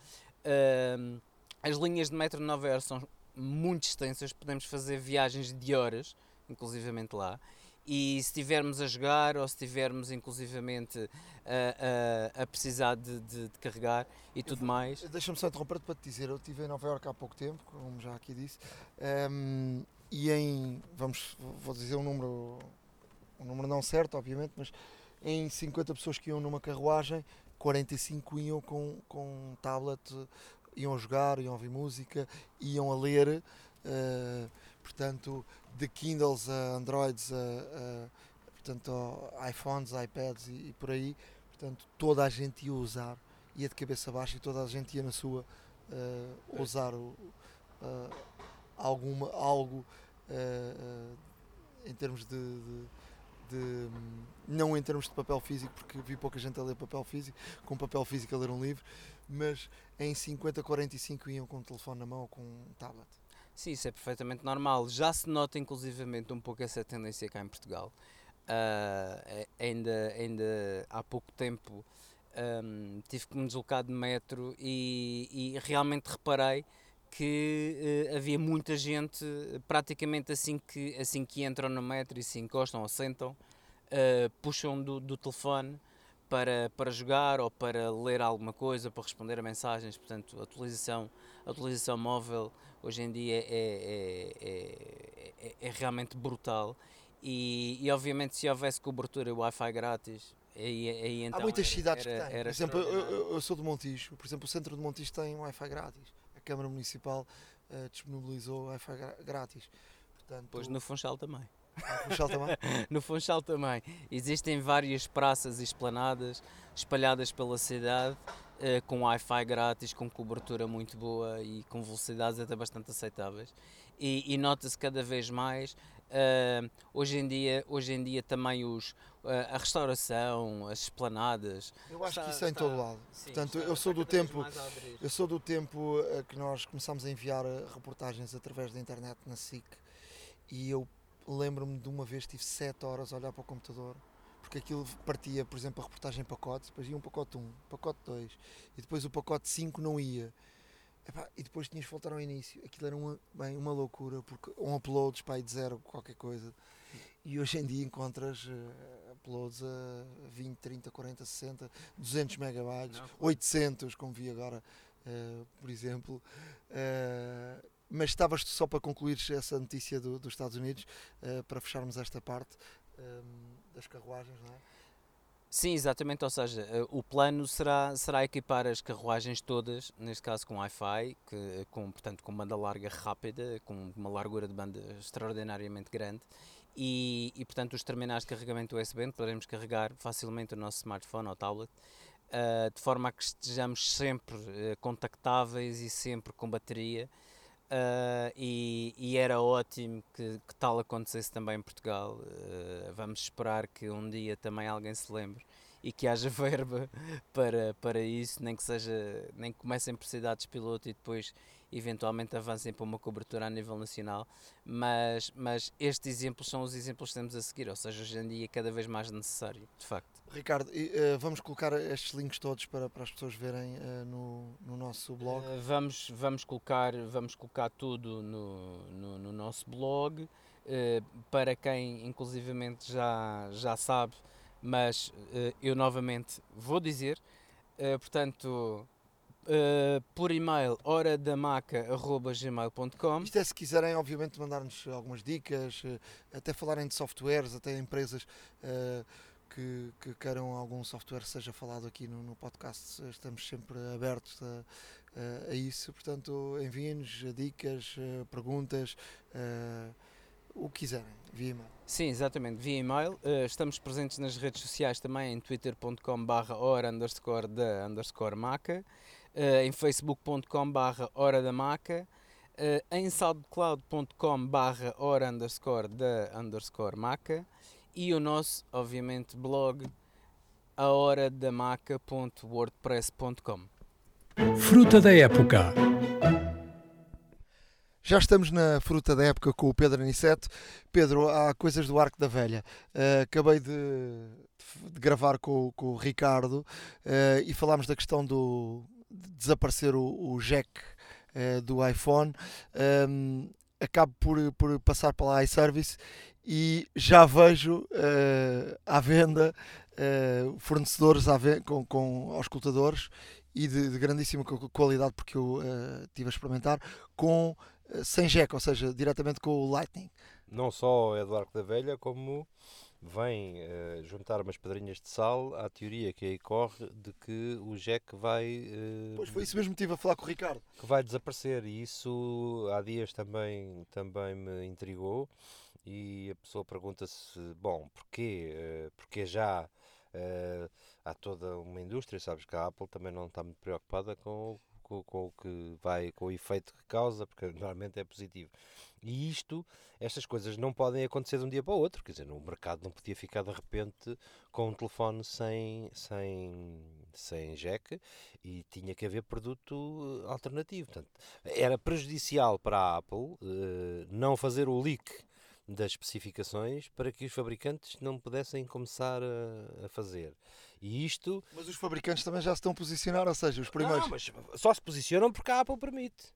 as linhas de metro de Nova York são muito extensas, podemos fazer viagens de horas inclusivamente lá. E se estivermos a jogar ou se estivermos inclusivamente a, a, a precisar de, de, de, carregar e tudo mais. Deixa-me só interromper para te dizer, eu estive em Nova Iorque há pouco tempo, como já aqui disse, um, e em, vamos, vou dizer um número, um número não certo, obviamente, mas em 50 pessoas que iam numa carruagem, 45 iam com, com um tablet, iam a jogar, iam a ouvir música, iam a ler. Uh, portanto, de Kindles a Androids, a, a portanto, iPhones, iPads e, e, por aí, portanto, toda a gente ia usar, ia de cabeça baixa e toda a gente ia na sua uh, usar uh, alguma, algo uh, em termos de, de, de, não em termos de papel físico, porque vi pouca gente a ler papel físico, com papel físico a ler um livro, mas em 50, 45 iam com o telefone na mão ou com um tablet. Sim, isso é perfeitamente normal. Já se nota inclusivamente um pouco essa tendência cá em Portugal. Uh, ainda, ainda há pouco tempo um, tive que me deslocar de metro e, e realmente reparei que uh, havia muita gente, praticamente assim que, assim que entram no metro e se encostam ou sentam, uh, puxam do, do telefone para, para jogar ou para ler alguma coisa, para responder a mensagens. Portanto, a atualização, a atualização móvel hoje em dia é, é, é, é, é realmente brutal. E, e, obviamente, se houvesse cobertura Wi-Fi grátis, aí, aí então. Há muitas era, cidades era, que têm. Por exemplo, eu, eu, sou de Montijo, por exemplo, o centro de Montijo tem Wi-Fi grátis. A Câmara Municipal uh, disponibilizou Wi-Fi grátis. Portanto, pois no Funchal também. No Funchal também? no Funchal também. Existem várias praças e esplanadas espalhadas pela cidade com Wi-Fi grátis, com cobertura muito boa e com velocidades até bastante aceitáveis. E, e nota-se cada vez mais Uh, hoje, em dia, hoje em dia também os, uh, a restauração, as esplanadas. Eu acho está, que isso é em todo lado. Sim, Portanto, eu sou do tempo, eu sou do tempo que nós começámos a enviar reportagens através da internet na SIC e eu lembro-me de uma vez tive 7 horas a olhar para o computador porque aquilo partia, por exemplo, a reportagem em pacotes, depois ia um pacote 1, pacote 2 e depois o pacote 5 não ia. Epá, e depois tinhas que voltar ao início. Aquilo era uma, bem, uma loucura, porque um upload pá, de zero, qualquer coisa. E hoje em dia encontras uh, uploads a 20, 30, 40, 60, 200 megabytes, Não. 800, como vi agora, uh, por exemplo. Uh, mas estavas só para concluir essa notícia do, dos Estados Unidos, para fecharmos esta parte das carruagens, não é? Sim, exatamente, ou seja, eh, o plano será, será equipar as carruagens todas, neste caso com Wi-Fi, que, com, portanto com banda larga rápida, com uma largura de banda extraordinariamente grande e, e portanto os terminais de carregamento USB poderemos carregar facilmente o nosso smartphone ou tablet, uh, de forma a que estejamos sempre uh, contactáveis e sempre com bateria Uh, e, e, era ótimo que, que, tal acontecesse também em Portugal. Uh, vamos esperar que um dia também alguém se lembre e que haja verba para, para isso, nem que seja, nem que comecem por cidades piloto e depois eventualmente avancem para uma cobertura a nível nacional. Mas, mas estes exemplos são os exemplos que temos a seguir, ou seja, hoje em dia é cada vez mais necessário, de facto. Ricardo, uh, vamos colocar estes links todos para, para as pessoas verem uh, no, no nosso blog. Uh, vamos, vamos, colocar, vamos colocar tudo no, no, no nosso blog. para quem inclusivamente já, já sabe, mas eu novamente vou dizer, portanto, por e-mail horadamaca.gmail.com Isto é se quiserem, obviamente, mandar-nos algumas dicas, até falarem de softwares, até empresas que, que queiram algum software seja falado aqui no, no podcast, estamos sempre abertos a, a, isso. Portanto, enviem-nos dicas, eh, perguntas, uh, o que quiserem, via e-mail. Sim, exatamente, via e-mail. Uh, estamos presentes nas redes sociais também em twitter.com barra hora underscore da underscore maca, uh, em facebook.com barra hora da maca, uh, em soundcloud.com barra hora underscore da underscore maca e o nosso, obviamente, blog ahoradamaca.wordpress.com. Fruta da época. Já estamos na fruta da época com o Pedro Aniceto. Pedro, há coisas do Arco da Velha. Uh, acabei de, de, gravar com, com o Ricardo uh, e falámos da questão do de desaparecer o, o jack uh, do iPhone. Um, acabo por, por passar pela iService e já vejo uh, à venda uh, fornecedores à venda, com, com auscultadores e de, de, grandíssima qualidade porque eu uh, tive a experimentar com sem jack, ou seja, diretamente com o Lightning. Não só do Arco da Velha, como vem uh, juntar umas pedrinhas de sal à teoria que aí corre de que o jack vai. Uh, pois foi isso mesmo que estive a falar com o Ricardo. Que vai desaparecer e isso há dias também, também me intrigou e a pessoa pergunta-se, bom, porquê? Uh, porque já uh, há toda uma indústria, sabes que a Apple também não está muito preocupada com, com, com, o que vai, com o efeito que causa, porque normalmente é positivo. E isto, estas coisas não podem acontecer de um dia para o outro, quer dizer, no mercado não podia ficar de repente com um telefone sem, sem, sem jack e tinha que haver produto alternativo. Portanto, era prejudicial para a Apple uh, não fazer o leak das especificações para que os fabricantes não pudessem começar a, a, fazer. E isto. Mas os fabricantes também já se estão a posicionar, ou seja, os primeiros. Não, mas só se posicionam porque a Apple permite.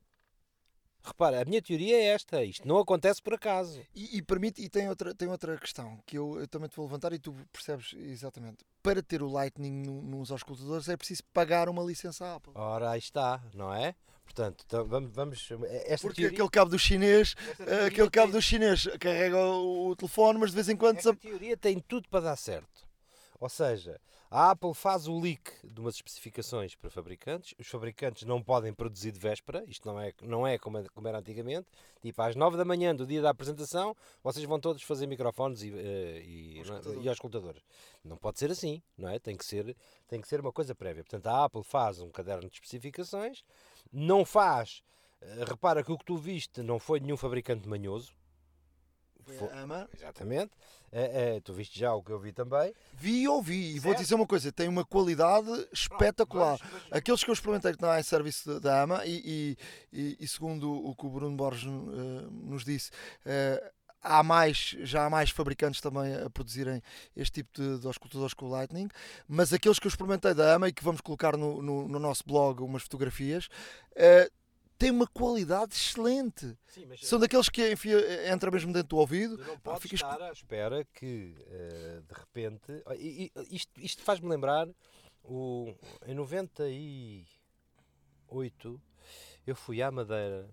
Repara, a minha teoria é esta, isto não acontece por acaso. E, e permite, e tem outra, tem outra questão que eu, eu, também te vou levantar e tu percebes exatamente. Para ter o Lightning no, nos auscultadores é preciso pagar uma licença Apple. Ora, aí está, não é? Portanto, então, vamos, vamos esta Porque teoria, aquele cabo do chinês, aquele cabo do chinês carrega o, o telefone, mas de vez em quando... Esta teoria tem tudo para dar certo. Ou seja, a Apple faz o leak de umas especificações para fabricantes, os fabricantes não podem produzir de véspera, isto não é, não é como, como era antigamente, tipo às 9 da manhã do dia da apresentação, vocês vão todos fazer microfones e, uh, e, é? e auscultadores. Não pode ser assim, não é? Tem que ser, tem que ser uma coisa prévia. Portanto, a Apple faz um caderno de especificações, não faz, uh, repara que o que tu viste não foi nenhum fabricante manhoso, Foi a AMA. Exatamente. É, é, tu viste já o que eu vi também. Vi e ouvi, e vou dizer uma coisa: tem uma qualidade espetacular. Mas- mas- Aqueles que eu experimentei na iService da AMA, e, e, e- e segundo o que o Bruno Borges eh, nos disse, eh, há mais, já há mais fabricantes também a produzirem este tipo de, de auscultadores com o Lightning, mas aqueles que eu experimentei da AMA e que vamos colocar no, no, no nosso blog umas fotografias, eh, têm uma qualidade excelente. Sim, São daqueles que enfia, entra mesmo dentro do ouvido. Não Pá, podes ficas estar à espera que, eh, de repente... e- e- isto isto faz-me lembrar, o, em 98, eu fui à Madeira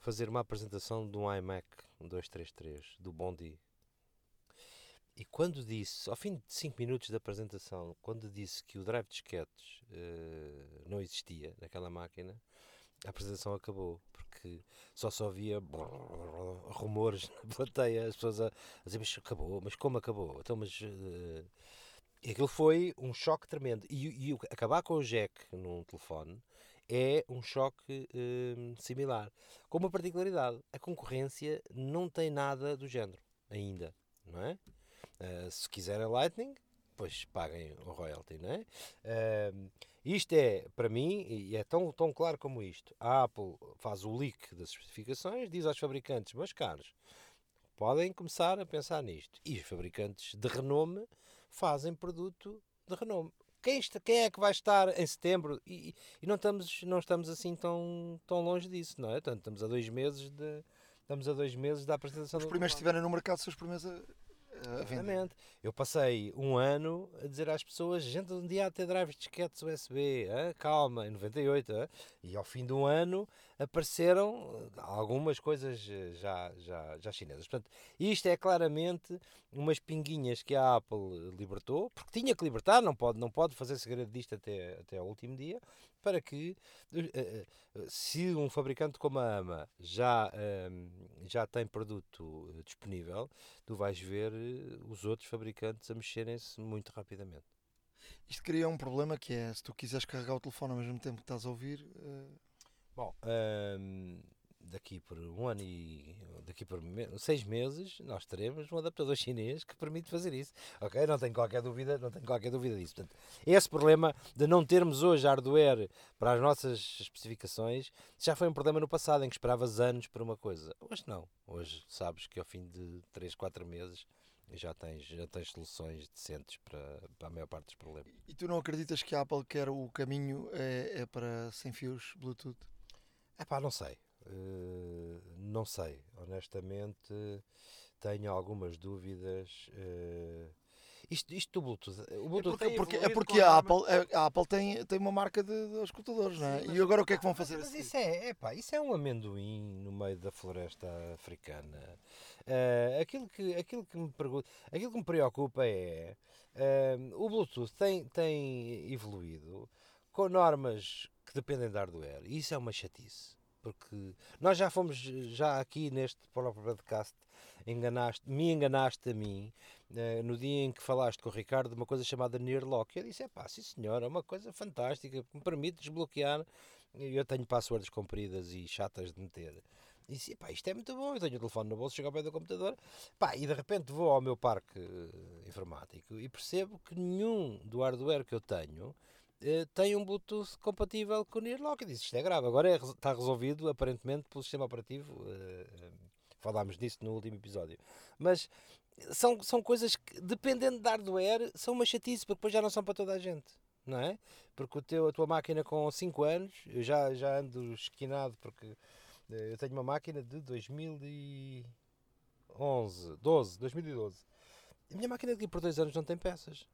fazer uma apresentação de um iMac 233, do Bondi. E quando disse, ao fim de 5 minutos da apresentação, quando disse que o drive de disquetes eh, não existia naquela máquina, a apresentação acabou, porque só só havia rumores na plateia, as pessoas a, dizer, mas acabou, mas como acabou? Então, mas... E aquilo foi um choque tremendo. E, e acabar com o jack num telefone é um choque eh, similar. Com uma particularidade, a concorrência não tem nada do género, ainda, não é? Eh, se quiserem Lightning, pois paguem o royalty, não é? Eh, isto é, para mim, e é tão, tão claro como isto. A Apple faz o leak das especificações, diz aos fabricantes, meus caros, podem começar a pensar nisto. E os fabricantes de renome fazem produto de renome. Quem, está- quem é que vai estar em setembro? E, e não, estamos, não estamos assim tão, tão longe disso, não é? Portanto, estamos a dois meses de, estamos a dois meses da apresentação Os primeiros que estiverem no mercado são os primeiros a, a. Exatamente. Eu passei um ano a dizer às pessoas: gente, um dia há ter drives de disquetes USB, hã? calma, em 98. hã? E ao fim de um ano apareceram eh, algumas coisas eh, já, já, já chinesas. Portanto, isto é claramente umas pinguinhas que a Apple libertou, porque tinha que libertar, não pode, não pode fazer segredo disto até, até ao último dia, para que eh, eh, se um fabricante como a AMA já, ehm, já tem produto eh, disponível, tu vais ver os outros fabricantes a mexerem-se muito rapidamente. Isto cria um problema que é se tu quiseres carregar o telefone ao mesmo tempo que estás a ouvir. eh, Bom, ehm, daqui por um ano e daqui por me- seis meses nós teremos um adaptador chinês que permite fazer isso. Ok? Não tenho qualquer dúvida, não tenho qualquer dúvida disso. Portanto, esse problema de não termos hoje hardware para as nossas especificações já foi um problema no passado em que esperavas anos por uma coisa. Hoje não. Hoje sabes que ao fim de 3, 4 meses já tens, já tens soluções decentes para, para a maior parte dos problemas. e tu não acreditas que a Apple quer o caminho é, é para sem fios Bluetooth? É pá, não sei. Eh, não sei. Honestamente, tenho algumas dúvidas. eh, isto, isto do Bluetooth. O É Bluetooth porque, tem porque- é porque a Apple, a Apple tem, tem uma marca de, de escutadores, não é? Sim, E agora o que é que vão fazer? Mas seguir? isso é, epá, isso é um amendoim no meio da floresta africana. Eh, aquilo, que, aquilo, que me pergunto, aquilo que me preocupa é o Bluetooth tem, tem evoluído com normas que dependem da hardware. E isso é uma chatice. Porque nós já fomos, já aqui neste próprio podcast, enganaste, me enganaste a mim eh, no dia em que falaste com o Ricardo de uma coisa chamada Near Lock. Eu disse: é pá, sim senhor, é uma coisa fantástica que me permite desbloquear. Eu tenho passwords compridas e chatas de meter. E disse: pá, isto é muito bom. Eu tenho o telefone no bolso, chego ao pé do computador. Pá, e de repente vou ao meu parque eh, informático e percebo que nenhum do hardware que eu tenho tem um Bluetooth compatível com o Near Lock. Eu disse: isto é grave. Agora é está resolvido, aparentemente, pelo sistema operativo. eh, eh, falámos disso no último episódio. Mas são, são coisas que, dependendo de hardware, são uma chatice, porque depois já não são para toda a gente, não é? Porque o teu, a tua máquina com 5 anos, eu já, já ando esquinado, porque eh, eu tenho uma máquina de 2011, 12, 2012. A minha máquina aqui por 2 anos não tem peças.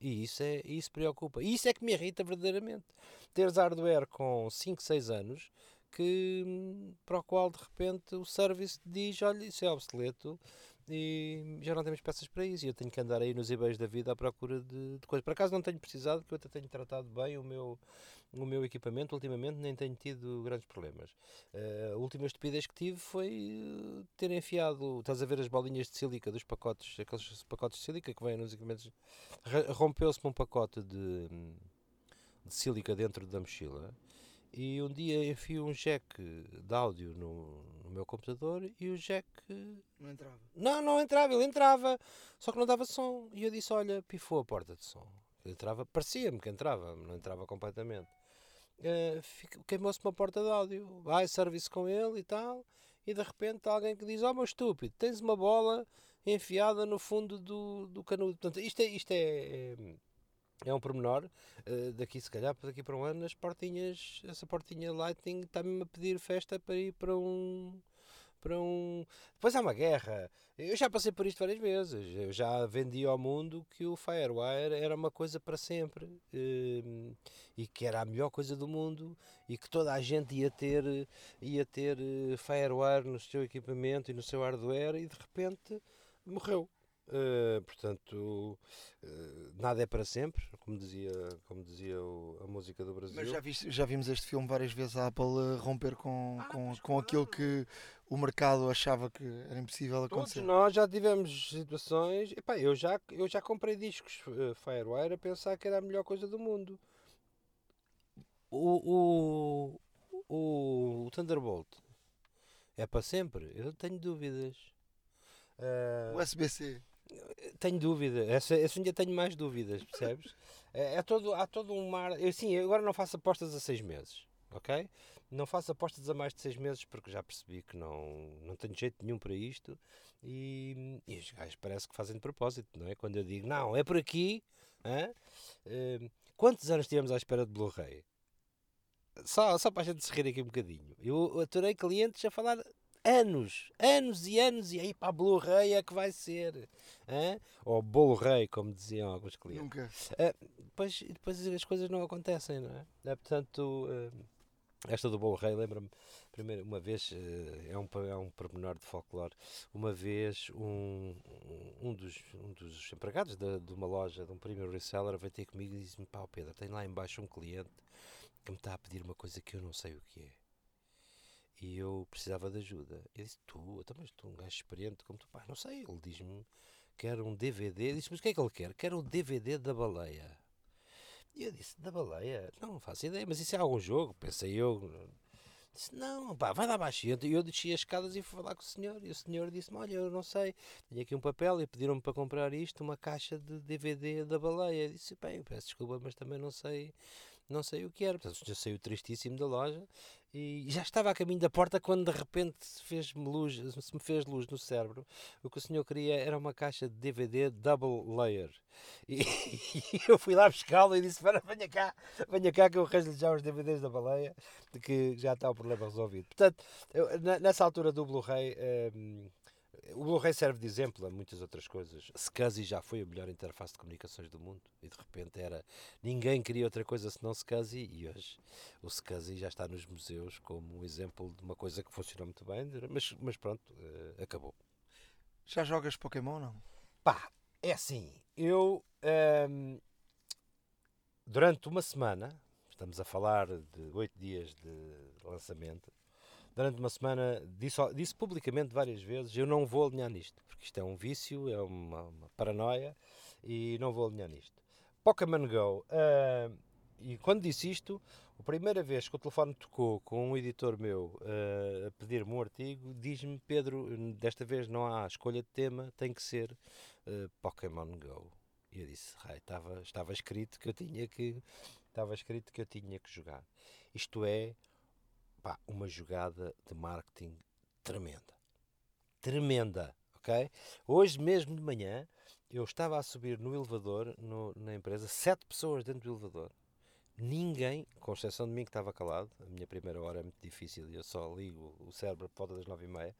E isso, é, isso preocupa. E isso é que me irrita verdadeiramente. Teres hardware com 5, 6 anos que, hum, para o qual de repente o service diz: olha, isso é obsoleto e já não temos peças para isso. E eu tenho que andar aí nos eBays da vida à procura de, de coisas. Por acaso não tenho precisado, porque eu até tenho tratado bem o meu, o meu equipamento. Ultimamente nem tenho tido grandes problemas. Eh, a última estupidez que tive foi eh, ter enfiado. Estás a ver as bolinhas de sílica dos pacotes, aqueles pacotes de sílica que vêm nos equipamentos. Rompeu-se-me um pacote de, de sílica dentro da mochila E um dia enfio um jack de áudio no, no meu computador e o jack. Não entrava. Não, não entrava, ele entrava, só que não dava som. E eu disse: Olha, pifou a porta de som. Ele entrava, parecia-me que entrava, não entrava completamente. Uh, Queimou-se uma porta de áudio, vai serviço com ele e tal. E de repente alguém que diz: Oh, meu estúpido, tens uma bola enfiada no fundo do, do canudo. Portanto, isto é. Isto é, é é um pormenor. Uh, daqui, se calhar, daqui para um ano, as portinhas, essa portinha Lightning está-me a pedir festa para ir para um. Para um. Depois há uma guerra. Eu já passei por isto várias vezes. Eu já vendi ao mundo que o Firewire era uma coisa para sempre uh, e que era a melhor coisa do mundo e que toda a gente ia ter, ia ter uh, Firewire no seu equipamento e no seu hardware e de repente morreu. Uh, portanto, uh, nada é para sempre, como dizia, como dizia o, a música do Brasil. Mas já, viste, já vimos este filme várias vezes a Apple romper com, ah, com, com aquilo que o mercado achava que era impossível acontecer. Todos nós já tivemos situações. Epá, eu, já, eu já comprei discos Firewire a pensar que era a melhor coisa do mundo. O, o, o, o Thunderbolt é para sempre? Eu tenho dúvidas. Uh, o SBC. Tenho dúvida, essa, essa ainda tenho mais dúvidas, percebes? é, é, todo, há todo um mar. Eu, sim, agora não faço apostas a seis meses, ok? Não faço apostas a mais de seis meses porque já percebi que não, não tenho jeito nenhum para isto e, e os gajos parece que fazem de propósito, não é? Quando eu digo, não, é por aqui. Uh, quantos anos tivemos à espera de Blu-ray? Só, só para a gente se rir aqui um bocadinho. Eu aturei clientes a falar anos, anos e anos, e aí para a Blu-ray é que vai ser. Hein? Ou Rei, como diziam alguns clientes. Nunca. Depois, depois as coisas não acontecem, não é? é portanto, uh, esta do Bolo Rei lembra-me, primeiro, uma vez, uh, é, um, é um pormenor de folclore, uma vez um, um, dos, um dos empregados de, de uma loja, de um primeiro reseller, veio ter comigo e disse-me: Pá, Pedro, tem lá embaixo um cliente que me está a pedir uma coisa que eu não sei o que é e eu precisava de ajuda. Eu disse, tu, então, mas tu, um gajo experiente como tu, pá, não sei, ele diz-me que era um DVD, disse, mas o que é que ele quer? Quer o DVD da baleia. E eu disse, da baleia? Não, não faço ideia, mas isso é algum jogo, pensei eu. Disse, não, pá, vai lá abaixo. E eu, eu desci as escadas e fui falar com o senhor. E o senhor disse-me, olha, eu não sei, tenho aqui um papel e pediram-me para comprar isto, uma caixa de DVD da baleia. Eu disse, bem, peço desculpa, mas também não sei não sei o que era. Portanto, o senhor saiu tristíssimo da loja e já estava a caminho da porta quando de repente se, fez -me luz, se me fez luz no cérebro. O que o senhor queria era uma caixa de DVD double layer. E, e eu fui lá buscá-lo e disse: Espera, venha cá, venha cá que eu arranjo já os DVDs da baleia, de que já está o problema resolvido. Portanto, eu, nessa altura do Blu-ray. Um, o Blu-ray serve de exemplo a muitas outras coisas. SCSI já foi a melhor interface de comunicações do mundo e de repente era ninguém queria outra coisa senão SCSI e hoje o SCSI já está nos museus como um exemplo de uma coisa que funcionou muito bem, mas, mas pronto, uh, acabou. Já jogas Pokémon não? Pá, é assim, eu um, ehm, durante uma semana, estamos a falar de oito dias de lançamento, durante uma semana disse, disse publicamente várias vezes: eu não vou alinhar nisto, porque isto é um vício, é uma, uma paranoia e não vou alinhar nisto. Pokémon Go, uh, e quando disse isto, a primeira vez que o telefone tocou com um editor meu uh, a pedir-me um artigo, diz-me: Pedro, desta vez não há escolha de tema, tem que ser uh, Pokémon Go. E eu disse: estava, estava escrito que eu tinha que estava escrito que eu tinha que jogar. Isto é pá, uma jogada de marketing tremenda. Tremenda, ok? Hoje mesmo de manhã eu estava a subir no elevador no, na empresa, sete pessoas dentro do elevador. Ninguém, com exceção de mim que estava calado, a minha primeira hora é muito difícil e eu só ligo o cérebro por volta das nove e meia,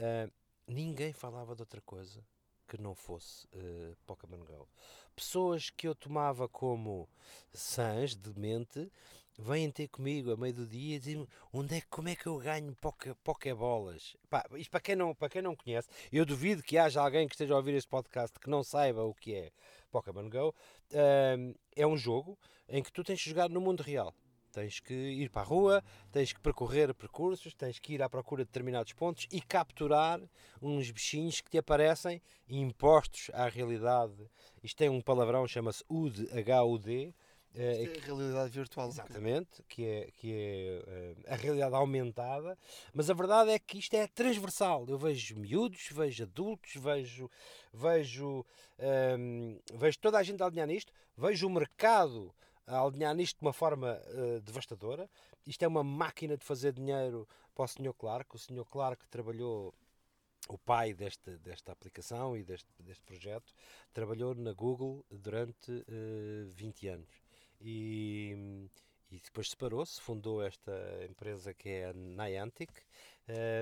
uh, ninguém falava de outra coisa que não fosse uh, Pokémon GO. Pessoas que eu tomava como sãs de mente vêm ter comigo a meio do dia e dizem onde é, como é que eu ganho poké, pokébolas. Isto para quem, não, para quem não conhece, eu duvido que haja alguém que esteja a ouvir este podcast que não saiba o que é Pokémon GO. Uh, é um jogo em que tu tens que jogar no mundo real. Tens que ir para a rua, tens que percorrer percursos, tens que ir à procura de determinados pontos e capturar uns bichinhos que te aparecem impostos à realidade. Isto tem um palavrão, chama-se UD, H-U-D, Isto é a realidade virtual. Exatamente, que é, que é eh, a realidade aumentada, mas a verdade é que isto é transversal. Eu vejo miúdos, vejo adultos, vejo, vejo, ehm, vejo toda a gente a alinhar nisto, vejo o mercado a alinhar nisto de uma forma eh, devastadora. Isto é uma máquina de fazer dinheiro para o Sr. Clark. O Sr. Clark trabalhou o pai desta, desta aplicação e deste, deste projeto, trabalhou na Google durante uh, 20 anos. E, e depois separou-se, fundou esta empresa que é a Niantic,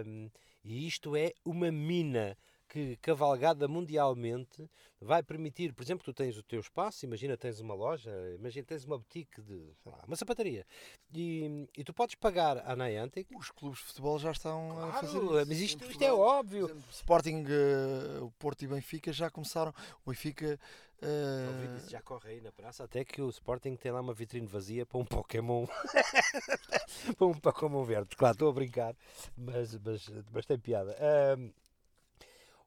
um, e isto é uma mina que cavalgada mundialmente vai permitir, por exemplo, tu tens o teu espaço, imagina tens uma loja, imagina tens uma boutique de lá, uma sapataria e, e, tu podes pagar à Niantic. Os clubes de futebol já estão claro, a fazer isso. Mas isto, isto é óbvio. Exemplo, Sporting, uh, Porto e Benfica já começaram. O Benfica. Uh... Já corre aí na praça, até que o Sporting tem lá uma vitrine vazia para um Pokémon. para um Pokémon verde. Claro, estou a brincar, mas, mas, mas tem piada. Uh,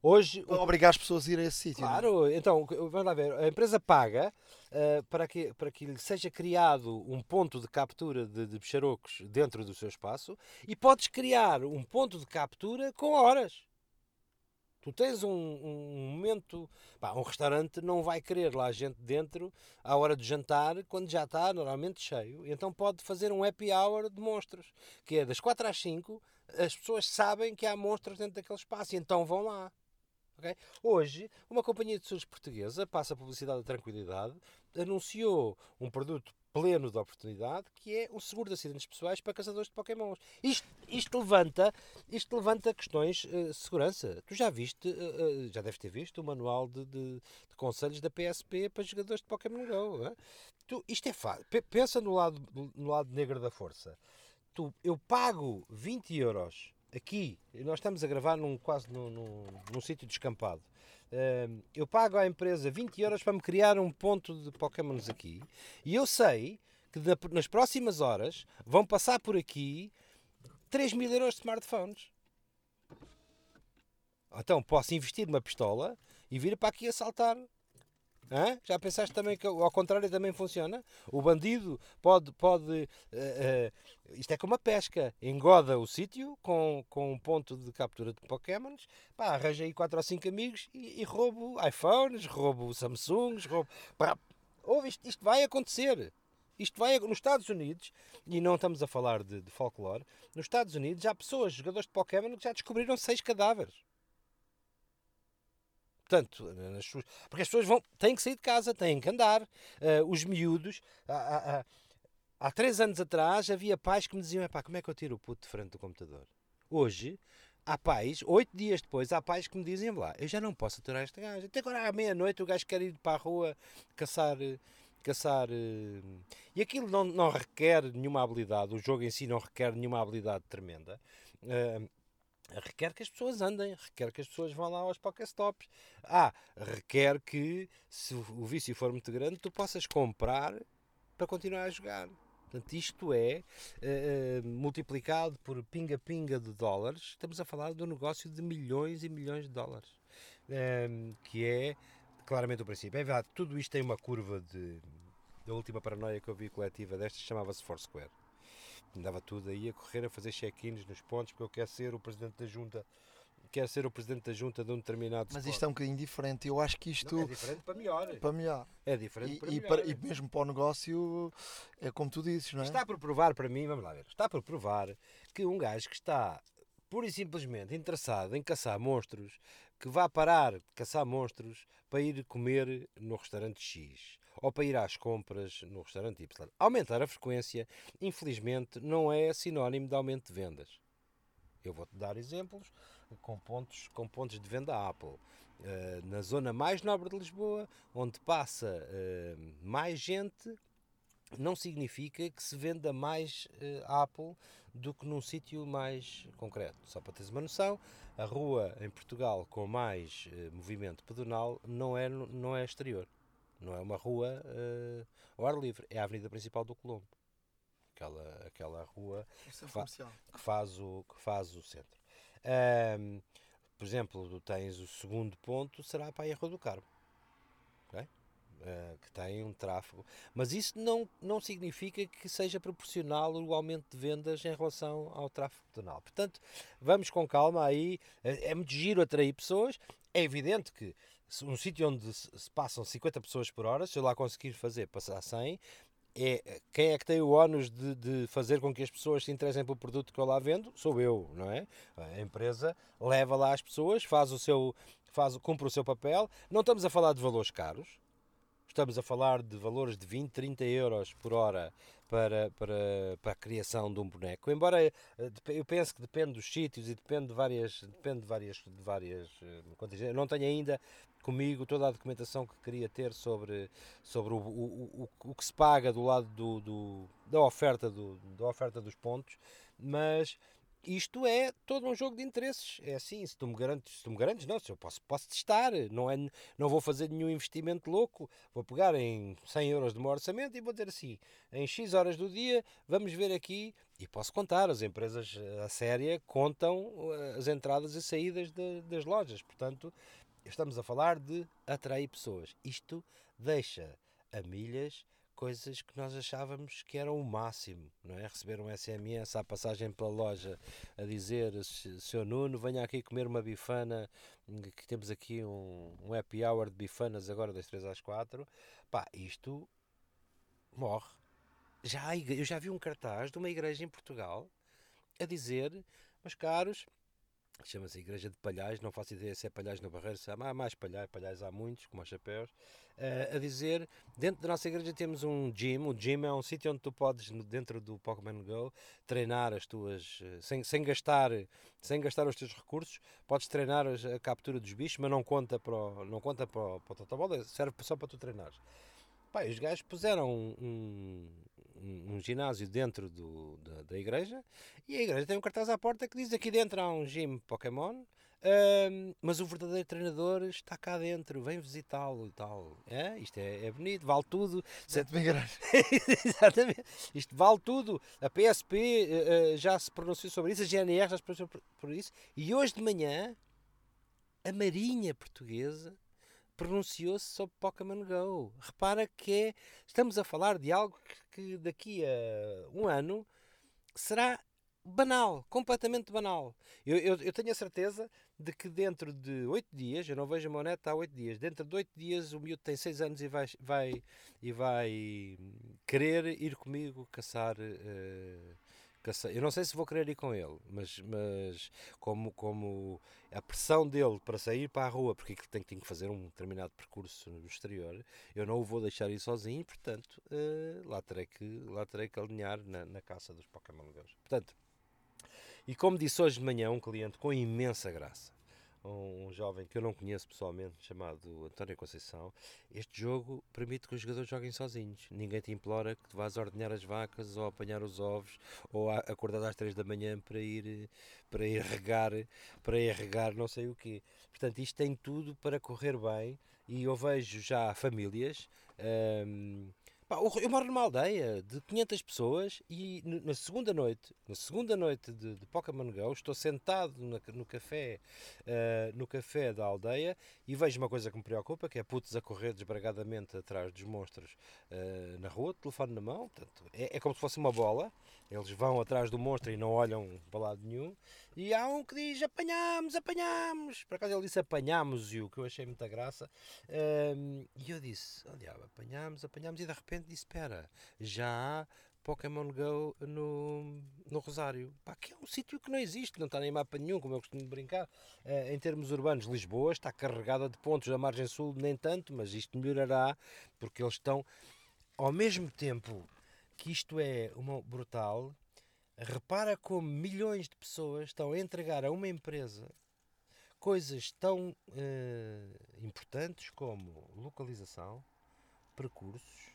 Hoje, o... Obrigar as pessoas a ir a esse sítio. É? Claro, então, vamos lá ver. A empresa paga uh, para, que, para que seja criado um ponto de captura de, de bicharocos dentro do seu espaço e podes criar um ponto de captura com horas. Tu tens um, um momento. Pá, um restaurante não vai querer lá gente dentro à hora de jantar quando já está normalmente cheio. Então pode fazer um happy hour de monstros, que é das 4 às 5. As pessoas sabem que há monstros dentro daquele espaço e então vão lá. Okay? Hoje, uma companhia de seguros portuguesa passa a publicidade da tranquilidade, anunciou um produto pleno de oportunidade que é um seguro de acidentes pessoais para caçadores de Pokémons. Isto, isto, levanta, isto levanta questões uh, de segurança. Tu já viste, uh, já deves ter visto o manual de, de, de, conselhos da PSP para jogadores de Pokémon Go. Tu, isto é fácil. Pensa no lado, no lado negro da força. Tu, eu pago 20 euros aqui, nós estamos a gravar num, quase num, num, num sítio descampado. Eu pago à empresa 20 euros para me criar um ponto de Pokémons aqui e eu sei que nas próximas horas vão passar por aqui 3 mil euros de smartphones. Então posso investir numa pistola e vir para aqui assaltar Hã? Já pensaste também que ao contrário também funciona? O bandido pode. pode uh, uh, isto é como a pesca: engoda o sítio com, com um ponto de captura de Pokémons, pá, arranja aí 4 ou 5 amigos e, e roubo iPhones, roubo Samsungs, roubo. Pá, ouve, isto, isto vai acontecer. Isto vai nos Estados Unidos, e não estamos a falar de, de folclore, nos Estados Unidos há pessoas, jogadores de Pokémon, que já descobriram seis cadáveres. Portanto, suas, porque as pessoas vão, têm que sair de casa, têm que andar. Uh, os miúdos. Há, há, há, três anos atrás havia pais que me diziam: como é que eu tiro o puto de frente do computador? Hoje, há pais, oito dias depois, há pais que me dizem lá: eu já não posso aturar esta gaja. Até agora à meia-noite o gajo quer ir para a rua caçar. caçar uh, e aquilo não, não requer nenhuma habilidade, o jogo em si não requer nenhuma habilidade tremenda. Uh, requer que as pessoas andem, requer que as pessoas vão lá aos Pokéstops. Ah, requer que, se o vício for muito grande, tu possas comprar para continuar a jogar. Portanto, isto é uh, multiplicado por pinga-pinga de dólares. Estamos a falar de um negócio de milhões e milhões de dólares, uh, que é claramente o princípio. É verdade, tudo isto tem uma curva de. A última paranoia que eu vi coletiva destas chamava-se Foursquare andava tudo aí a correr a fazer check-ins nos pontos porque eu quero ser o presidente da junta quero ser o presidente da junta de um determinado Mas isto é um bocadinho diferente, eu acho que isto não, é diferente para melhor. Para melhor. É diferente e, para e melhor. Para, e mesmo para o negócio é como tu dizes, não é? Está por provar para mim, vamos lá ver, está por provar que um gajo que está pura e simplesmente interessado em caçar monstros, que vá parar de caçar monstros para ir comer no restaurante X ou para ir às compras no restaurante Y. Aumentar a frequência, infelizmente, não é sinónimo de aumento de vendas. Eu vou-te dar exemplos com pontos, com pontos de venda Apple. Uh, na zona mais nobre de Lisboa, onde passa uh, mais gente, não significa que se venda mais uh, Apple do que num sítio mais concreto. Só para teres uma noção, a rua em Portugal com mais movimento pedonal não é, não é exterior. Não é uma rua uh, ao ar livre, é a avenida principal do Colombo. Aquela, aquela rua que, fa que, faz o, que faz o centro. Um, por exemplo, tens o segundo ponto, será para a Rua do Carmo. Okay? Uh, que tem um tráfego, mas isso não, não significa que seja proporcional o aumento de vendas em relação ao tráfego tonal. Portanto, vamos com calma aí, é, é muito giro atrair pessoas, é evidente que um sítio onde se passam 50 pessoas por hora, se eu lá conseguir fazer passar 100, é, quem é que tem o ónus de, de, fazer com que as pessoas se interessem pelo produto que eu lá vendo? Sou eu, não é? A empresa leva lá as pessoas, faz o seu, faz, cumpre o seu papel. Não estamos a falar de valores caros, estamos a falar de valores de 20, 30 euros por hora para, para, para a criação de um boneco. Embora eh, eu pense que depende dos sítios e depende de várias, depende de várias, de várias eu não tenho ainda comigo toda a documentação que queria ter sobre, sobre o, o, o, o que se paga do lado do, do, da, oferta do, da oferta dos pontos, mas isto é todo um jogo de interesses. É assim, se tu me garantes, se tu me garantes, não, se eu posso, posso testar, não, é, não vou fazer nenhum investimento louco, vou pegar em 100 euros de meu orçamento e vou dizer assim, em X horas do dia, vamos ver aqui, e posso contar, as empresas a séria contam eh, as entradas e saídas de, das lojas, portanto, estamos a falar de atrair pessoas. Isto deixa a milhas coisas que nós achávamos que eram o máximo, não é? Receber um SMS à passagem pela loja a dizer Seu Nuno, venha aqui comer uma bifana, que temos aqui um, um happy hour de bifanas agora das 3 às 4. Pá, isto morre. Já, eu já vi um cartaz de uma igreja em Portugal a dizer, meus caros, chama-se Igreja de Palhais, não faço ideia se é Palhais no Barreiro, se há mais Palhais, Palhais há muitos, como os chapéus, uh, a dizer, dentro da nossa igreja temos um gym, o gym é um sítio onde tu podes, dentro do Pokémon GO, treinar as tuas, uh, sem, sem, gastar, sem gastar os teus recursos, podes treinar a captura dos bichos, mas não conta para o, não conta para o, para o serve só para tu treinares. Pá, os gajos puseram um, um, um ginásio dentro do, da, da, igreja e a igreja tem um cartaz à porta que diz aqui dentro há um gym Pokémon. mas o verdadeiro treinador está cá dentro, vem visitá-lo e tal. É, isto é, é bonito, vale tudo. Sete mil Exatamente. Isto vale tudo. A PSP uh, eh, uh, já se pronunciou sobre isso, a GNR já se pronunciou por, por isso. E hoje de manhã, a Marinha Portuguesa pronunciou-se sobre Pokémon Go. Repara que é, estamos a falar de algo que, que daqui a um ano será banal, completamente banal. Eu, eu, eu, tenho a certeza de que dentro de oito dias, eu não vejo a moneta há oito dias, dentro de oito dias o miúdo tem seis anos e vai, vai, e vai querer ir comigo caçar uh, eu não sei se vou querer ir com ele, mas, mas como, como a pressão dele para sair para a rua, porque ele tem, tem que fazer um determinado percurso no exterior, eu não o vou deixar ir sozinho, portanto, uh, lá, terei que, lá terei que alinhar na, na caça dos Pokémon Girls. Portanto, e como disse hoje de manhã um cliente com imensa graça, um jovem que eu não conheço pessoalmente, chamado António Conceição, este jogo permite que os jogadores joguem sozinhos. Ninguém te implora que tu vás ordenhar as vacas ou apanhar os ovos ou acordar às 3 da manhã para ir, para ir regar, para ir regar não sei o quê. Portanto, isto tem tudo para correr bem e eu vejo já famílias. Hum, eu moro numa aldeia de 500 pessoas e na segunda noite, na segunda noite de, de Pokémon Go, estou sentado no, no café, uh, no café da aldeia e vejo uma coisa que me preocupa, que é putos a correr desbragadamente atrás dos monstros uh, na rua, telefone na mão, portanto, é, é como se fosse uma bola, eles vão atrás do monstro e não olham para lado nenhum. E há um que diz apanhamos, apanhamos. Por acaso ele disse apanhamos e o que eu achei muita graça. Um, e eu disse, olha, apanhamos, apanhamos. E de repente disse: espera, já há Pokémon Go no, no Rosário. Pá, que é um sítio que não existe, não está nem mapa nenhum, como eu costumo brincar. Uh, em termos urbanos, Lisboa está carregada de pontos da margem sul, nem tanto, mas isto melhorará porque eles estão ao mesmo tempo que isto é uma brutal. Repara como milhões de pessoas estão a entregar a uma empresa coisas tão uh, importantes como localização, percursos.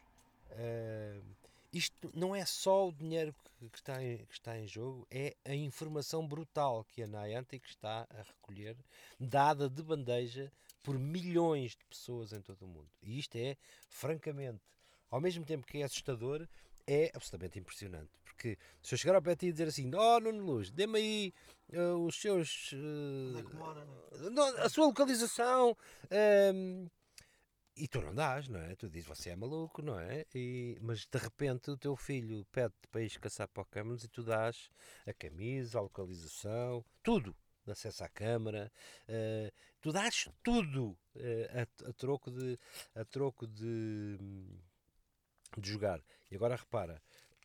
Uh, isto não é só o dinheiro que, que, está em, que está em jogo, é a informação brutal que a Niantic está a recolher, dada de bandeja por milhões de pessoas em todo o mundo. E isto é, francamente, ao mesmo tempo que é assustador, é absolutamente impressionante. Porque se eu chegar ao pé e dizer assim, oh Nuno Luz, dê-me aí uh, os seus. Uh, a sua localização. Um, ehm, e tu não dás, não é? Tu dizes, você é maluco, não é? E, mas de repente o teu filho pede-te para ir caçar Pokémon e tu dás a camisa, a localização, tudo. Acesso à câmara, uh, tu dás tudo uh, a, a, troco de, a troco de, de jogar. E agora repara,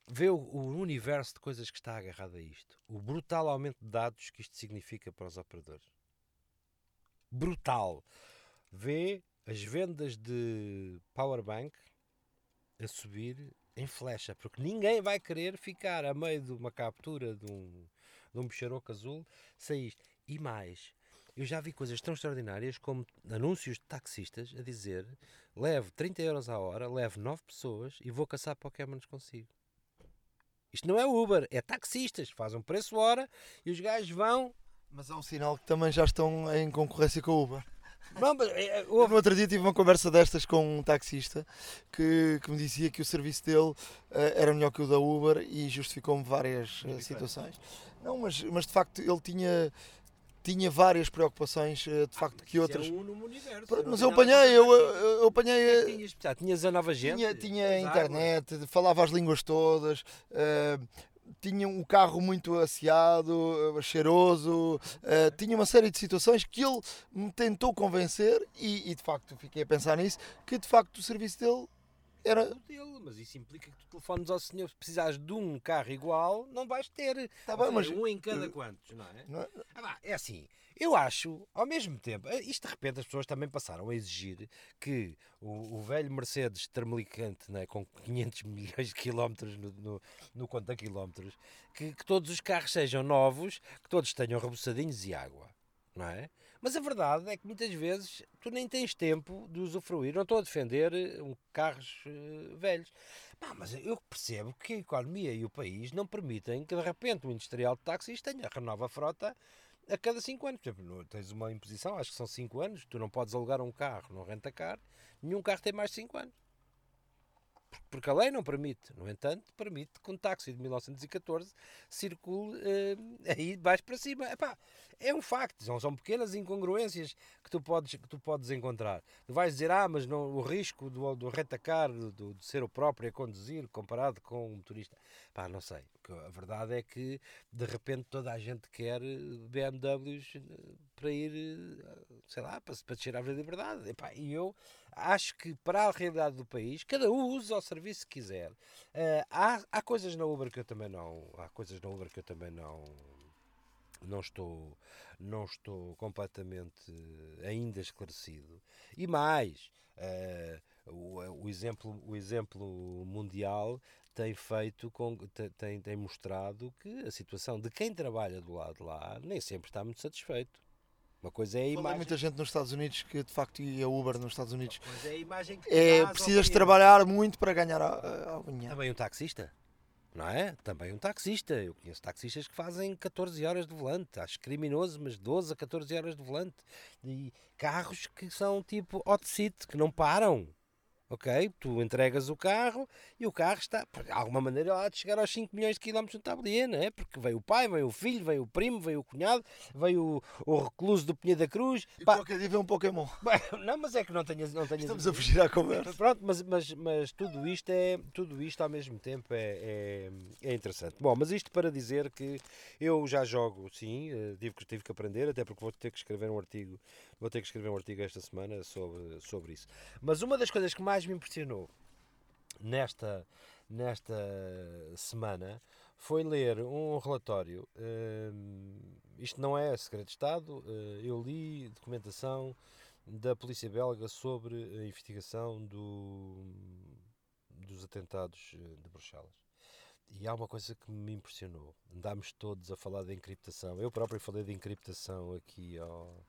vê o, o, universo de coisas que está agarrado a isto. O brutal aumento de dados que isto significa para os operadores. Brutal. Vê as vendas de powerbank a subir em flecha, porque ninguém vai querer ficar a meio de uma captura de um, de um bicharoco azul sem isto. E mais, eu já vi coisas tão extraordinárias como anúncios de taxistas a dizer leve 30 euros a hora, leve 9 pessoas e vou caçar Pokémons consigo. Isto não é Uber, é taxistas, fazem um preço hora e os gajos vão. Mas há um sinal que também já estão em concorrência com o Uber. Não, mas, é, é No outro dia tive uma conversa destas com um taxista que, que me dizia que o serviço dele uh, era melhor que o da Uber e justificou-me várias uh, situações. Não, mas, mas de facto ele tinha tinha várias preocupações, eh, de facto, que outras. É um no universo, mas eu apanhei, eu, eu apanhei. tinhas, tinhas a nova gente. Tinha, tinha internet, falava as línguas todas, uh, tinha um carro muito asseado, uh, cheiroso, uh, tinha uma série de situações que ele me tentou convencer e, e, de facto fiquei a pensar nisso, que de facto o serviço dele era dele, mas isso implica que tu telefones ao senhor se precisares de um carro igual, não vais ter. Tá bem, mas um em cada quantos, não é? Não é... Ah, é assim, eu acho, ao mesmo tempo, eh, isto de repente as pessoas também passaram a exigir que o, o velho Mercedes termelicante, né, com 500 milhões de quilómetros no, no, no conta quilómetros, que, que todos os carros sejam novos, que todos tenham rebuçadinhos e água, não é? Mas a verdade é que muitas vezes tu nem tens tempo de usufruir. Não estou a defender eh, um, carros uh, velhos. Mas eu percebo que a economia e o país não permitem que de repente o industrial de táxis tenha renova a frota a cada 5 anos. Por exemplo, tens uma imposição, acho que são 5 anos, tu não podes alugar um carro, não renta car, nenhum carro tem mais de 5 anos. Porque a lei não permite. No entanto, permite que um táxi de 1914 circule uh, aí de baixo para cima. Epá, é um facto, são, são pequenas incongruências que tu podes, que tu podes encontrar. Tu vais dizer, ah, mas não, o risco do, do retacar, do, de ser o próprio a conduzir, comparado com um motorista. Pá, não sei. A verdade é que, de repente, toda a gente quer BMWs eh, para ir, eh, sei lá, para, para descer à liberdade. Epá, e eu acho que, para a realidade do país, cada um usa o serviço que quiser. Uh, há, há coisas na Uber que eu também não... Há coisas na Uber que eu também não não estou, não estou completamente ainda esclarecido. E mais, uh, o, o, exemplo, o exemplo mundial tem feito com, tem, tem mostrado que a situação de quem trabalha do lado de lá nem sempre está muito satisfeito. Uma coisa é a imagem. Há muita gente nos Estados Unidos que de facto ia Uber nos Estados Unidos. Coisa é a imagem que é, precisas trabalhar muito para ganhar algum dinheiro. Também um taxista não é? Também um taxista. Eu conheço taxistas que fazem 14 horas de volante. Acho criminoso, mas 12 a 14 horas de volante. E carros que são tipo hot seat, que não param ok? Tu entregas o carro e o carro está, de alguma maneira, lá de chegar aos 5 milhões de quilómetros no tabuleiro, não é? Porque veio o pai, veio o filho, veio o primo, veio o cunhado, veio o, o recluso do Pinheiro da Cruz. E Pá. qualquer dia vem um Pokémon. Não, mas é que não tenhas... Não tenhas Estamos a fugir à conversa. Pronto, mas, mas, mas tudo isto é, tudo isto ao mesmo tempo é, é, é interessante. Bom, mas isto para dizer que eu já jogo, sim, eh, tive, tive que aprender, até porque vou ter que escrever um artigo Vou ter que escrever um artigo esta semana sobre, sobre isso. Mas uma das coisas que mais me impressionou nesta, nesta semana foi ler um relatório. Uh, isto não é segredo de Estado. Uh, eu li documentação da polícia belga sobre a investigação do, dos atentados eh, de Bruxelas. E há uma coisa que me impressionou. Andámos todos a falar de encriptação. Eu próprio falei de encriptação aqui ao,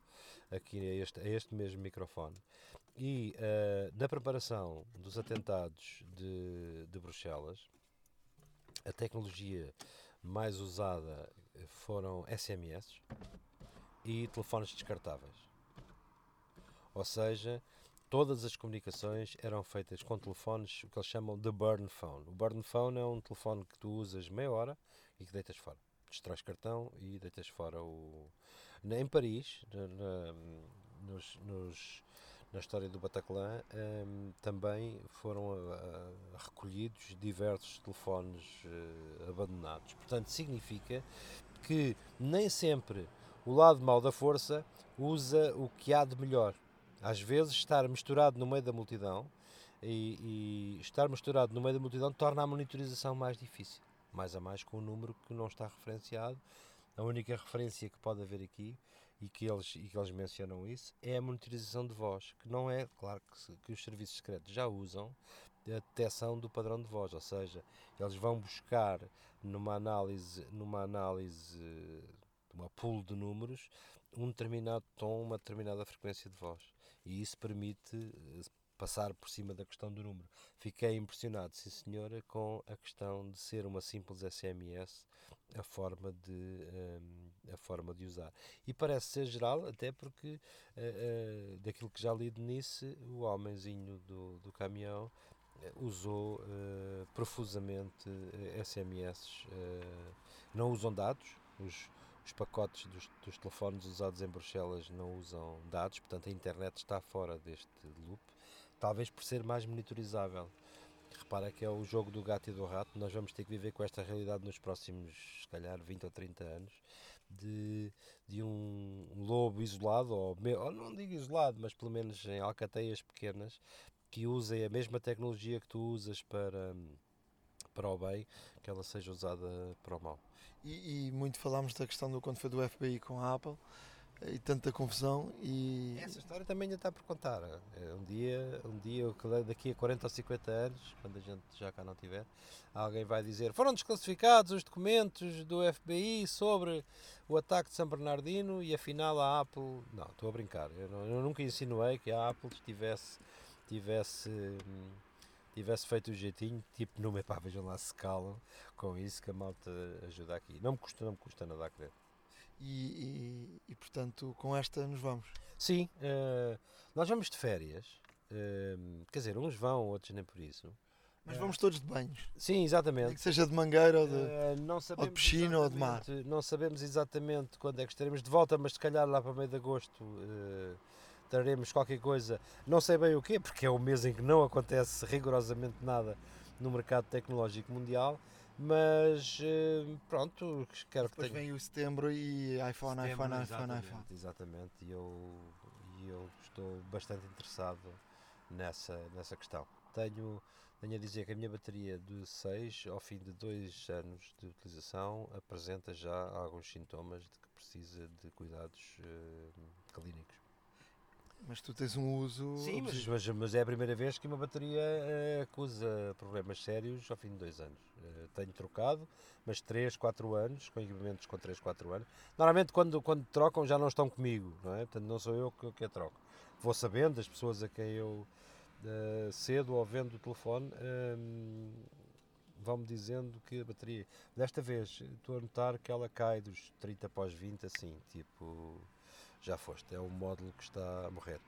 aqui a este, a este mesmo microfone. E uh, na preparação dos atentados de, de Bruxelas, a tecnologia mais usada foram SMS e telefones descartáveis. Ou seja, todas as comunicações eram feitas com telefones, o que eles chamam de burn phone. O burn phone é um telefone que tu usas meia hora e que deitas fora. Destróis cartão e deitas fora o, em Paris, na, nos, nos, na história do Bataclan, um, também foram a, recolhidos diversos telefones uh, abandonados. Portanto, significa que nem sempre o lado mau da força usa o que há de melhor. Às vezes, estar misturado no meio da multidão e, e estar misturado no meio da multidão torna a monitorização mais difícil. Mais a mais com um número que não está referenciado. A única referência que pode haver aqui e que eles, e que eles mencionam isso, é a monitorização de voz, que não é, claro que, que os serviços secretos já usam, a detecção do padrão de voz, ou seja, eles vão buscar numa análise, numa análise, uma pool de números, um determinado tom, uma determinada frequência de voz. E isso permite eh, passar por cima da questão do número. Fiquei impressionado, sim senhora, com a questão de ser uma simples SMS a forma de, um, a forma de usar. E parece ser geral, até porque uh, uh, daquilo que já li de Nice, o homenzinho do, do caminhão uh, usou profusamente SMS. não usam dados, os, os pacotes dos, dos telefones usados em Bruxelas não usam dados, portanto a internet está fora deste loop, talvez por ser mais monitorizável repara que é o jogo do gato e do rato, nós vamos ter que viver com esta realidade nos próximos, se calhar, 20 ou 30 anos, de, de um lobo isolado, ou, ou não digo isolado, mas pelo menos em alcateias pequenas, que usem a mesma tecnologia que tu usas para, para o bem, que ela seja usada para o mal. E, e muito falámos da questão do quando foi do FBI com a Apple, e tanta confusão e essa história também ainda está por contar. É, um dia um dia daqui a 40 ou 50 anos quando a gente já cá não tiver alguém vai dizer foram desclassificados os documentos do FBI sobre o ataque de São Bernardino e afinal a Apple não estou a brincar. Eu, não, eu nunca insinuei que a Apple tivesse tivesse tivesse feito o jeitinho tipo no pá, vejam lá se calam com isso que a malta ajuda aqui. Não me custa não me custa nada a crer e, e, e, portanto com esta nos vamos. Sim, uh, nós vamos de férias, uh, quer dizer, uns vão, outros nem por isso. Mas uh, vamos todos de banhos. Sim, exatamente. que seja de mangueira ou de, ou de piscina ou de mar. Não sabemos exatamente quando é que estaremos de volta, mas se calhar lá para meio de agosto traremos qualquer coisa, não sei bem o quê, porque é o mês em que não acontece rigorosamente nada no mercado tecnológico mundial mas eh, pronto, quero Depois que tenha... vem o setembro e iPhone, setembro, iPhone, iPhone, iPhone. Exatamente, e eu, eu estou bastante interessado nessa, nessa questão. Tenho, tenho a dizer que a minha bateria de 6, ao fim de 2 anos de utilização, apresenta já alguns sintomas de que precisa de cuidados uh, clínicos. Mas tu tens um uso. Sim, mas, mas, mas, é a primeira vez que uma bateria uh, acusa problemas sérios ao fim de dois anos. Uh, tenho trocado, mas 3, 4 anos, com equipamentos com 3, 4 anos. Normalmente, quando, quando trocam, já não estão comigo, não é? Portanto, não sou eu que, que a troco. Vou sabendo das pessoas a quem eu uh, cedo ou vendo o telefone. Ehm, vão-me dizendo que a bateria. Desta vez estou a notar que ela cai dos 30 para os 20, assim, tipo já foste. É o módulo que está a morrer.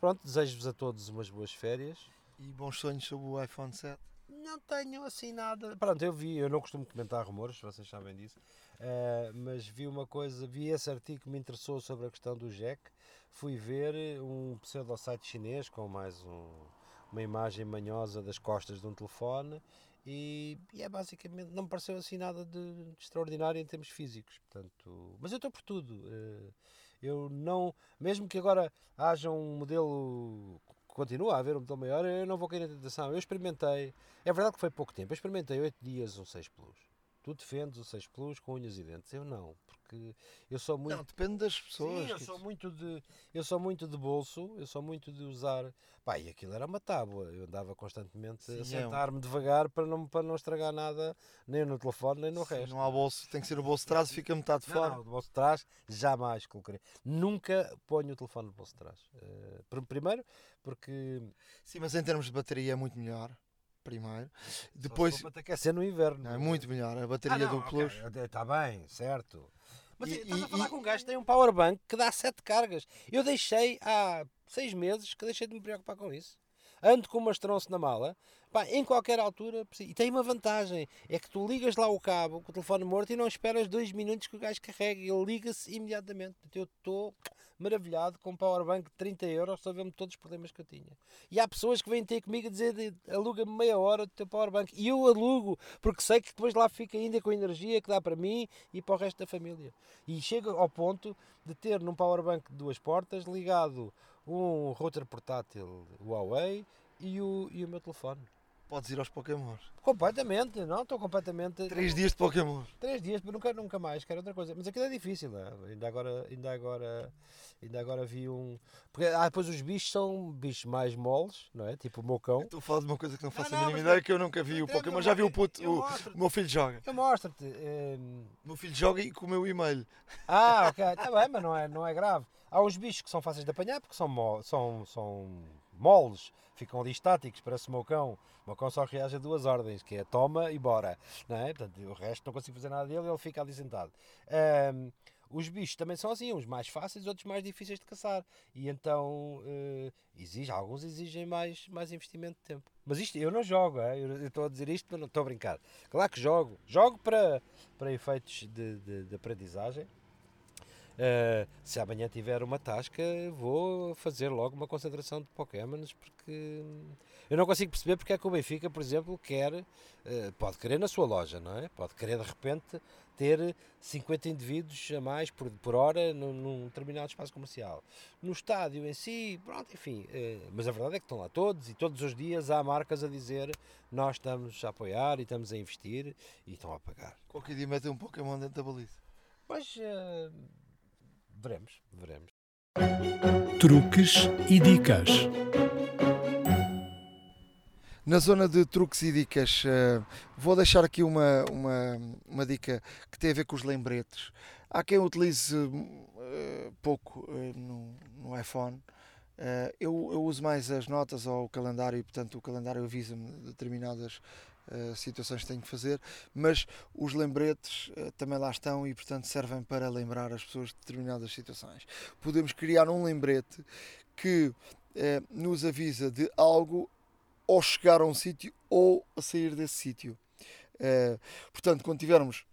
Pronto, desejo-vos a todos umas boas férias. E bons sonhos sobre o iPhone 7? Não tenho assim nada. Pronto, eu vi, eu não costumo comentar rumores, vocês sabem disso, uh, mas vi uma coisa, vi esse artigo que me interessou sobre a questão do jack. Fui ver um pseudo-site chinês com mais um, uma imagem manhosa das costas de um telefone e, e, é basicamente, não me pareceu assim nada de, de extraordinário em termos físicos. Portanto, mas eu estou por tudo. Uh, eu não, mesmo que agora haja um modelo, continua a haver um modelo maior, eu não vou cair na tentação. Eu experimentei, é verdade que foi pouco tempo, eu experimentei 8 dias um 6 Plus. Tu defendes o 6 Plus com unhas e dentes, eu não porque eu sou muito. Não, depende das pessoas. Sim, eu sou muito de. Eu sou muito de bolso, eu sou muito de usar. Pá, e aquilo era uma tábua. Eu andava constantemente Sim, a é sentar-me devagar para não, para não estragar nada, nem no telefone, nem no Sim, resto. Não há bolso, tem que ser o bolso de trás e fica metade de fora. Não, o bolso de trás jamais colocarei. Nunca ponho o telefone no bolso de trás. Uh, primeiro, porque. Sim, mas em termos de bateria é muito melhor primeiro. Depois. Para te aquecer no inverno. Não, é muito melhor. A bateria ah, não, do Plus. Está bem, certo. Mas e, estás a falar e, com um gajo que tem um powerbank que dá 7 cargas. Eu deixei há 6 meses que deixei de me preocupar com isso. Ando com uma estronça na mala, pá, em qualquer altura. E tem uma vantagem: é que tu ligas lá o cabo com o telefone morto e não esperas 2 minutos que o gajo carregue. Ele liga-se imediatamente. Eu estou maravilhado com um powerbank de 30 euros, resolveu-me todos os problemas que eu tinha. E há pessoas que vêm ter comigo a dizer aluga-me meia hora do teu powerbank. E eu alugo, porque sei que depois lá fica ainda com a energia que dá para mim e para o resto da família. E chega ao ponto de ter num powerbank de duas portas ligado um router portátil Huawei e o, e o meu telefone. Podes ir aos Pokémons. Completamente, não, estou completamente. Três dias de Pokémon. Três dias, mas nunca, nunca mais, quero outra coisa. Mas aquilo é difícil, né? ainda agora, ainda agora, ainda agora vi um. Porque ah, depois os bichos são bichos mais moles, não é? Tipo o meu cão. Estou a falar de uma coisa que não faço não, a mínima mas ideia, que eu nunca vi o Pokémon. no Já vi o puto, o, o meu filho joga. Eu mostro-te. ehm, O meu filho joga e com o meu e-mail. Ah, ok, está bem, mas não é, não é grave. Há uns bichos que são fáceis de apanhar porque são, são, são moles, ficam ali estáticos, parece o meu cão. O meu cão só reage a duas ordens, que é toma e bora. Não é? Portanto, o resto não consigo fazer nada dele, ele fica ali sentado. Ahm, os bichos também são assim, uns mais fáceis, outros mais difíceis de caçar. E então, eh, exige, alguns exigem mais, mais investimento de tempo. Mas isto, eu não jogo, é? eu estou a dizer isto, mas não estou a brincar. Claro que jogo. Jogo para, para efeitos de, de, de aprendizagem. Uh, se amanhã tiver uma tasca, vou fazer logo uma concentração de Pokémons porque eu não consigo perceber porque é que o Benfica, por exemplo, quer, uh, pode querer na sua loja, não é? Pode querer de repente ter 50 indivíduos a mais por, por hora num, num determinado espaço comercial. No estádio em si, pronto, enfim, uh, mas a verdade é que estão lá todos e todos os dias há marcas a dizer nós estamos a apoiar e estamos a investir e estão a pagar. Qualquer dia metem um Pokémon dentro da baliza. Mas veremos, veremos. Truques e dicas. Na zona de truques e dicas, eh, vou deixar aqui uma, uma, uma dica que tem a ver com os lembretes. Há quem utilize eh, pouco eh, no, no iPhone. Eh, eu, eu uso mais as notas ou o calendário, e portanto o calendário avisa-me de determinadas eh, situações que tenho que fazer, mas os lembretes eh, também lá estão e portanto servem para lembrar as pessoas de determinadas situações. Podemos criar um lembrete que eh, nos avisa de algo ou chegar a um sítio ou a sair desse sítio. Portanto, quando tivermos,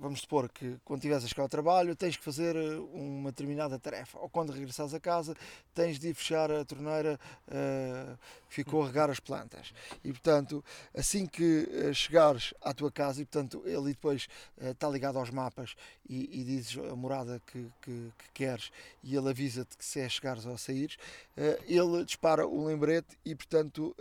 vamos supor que quando estiveres a chegar ao trabalho tens que fazer eh, uma determinada tarefa, ou quando regressares a casa tens de ir fechar a torneira eh, que ficou a regar as plantas. E portanto, assim que eh, chegares à tua casa, e portanto ele depois eh, está ligado aos mapas e, e dizes a morada que, que- que queres e ele avisa-te que se é chegares ou saíres, ele dispara o lembrete e portanto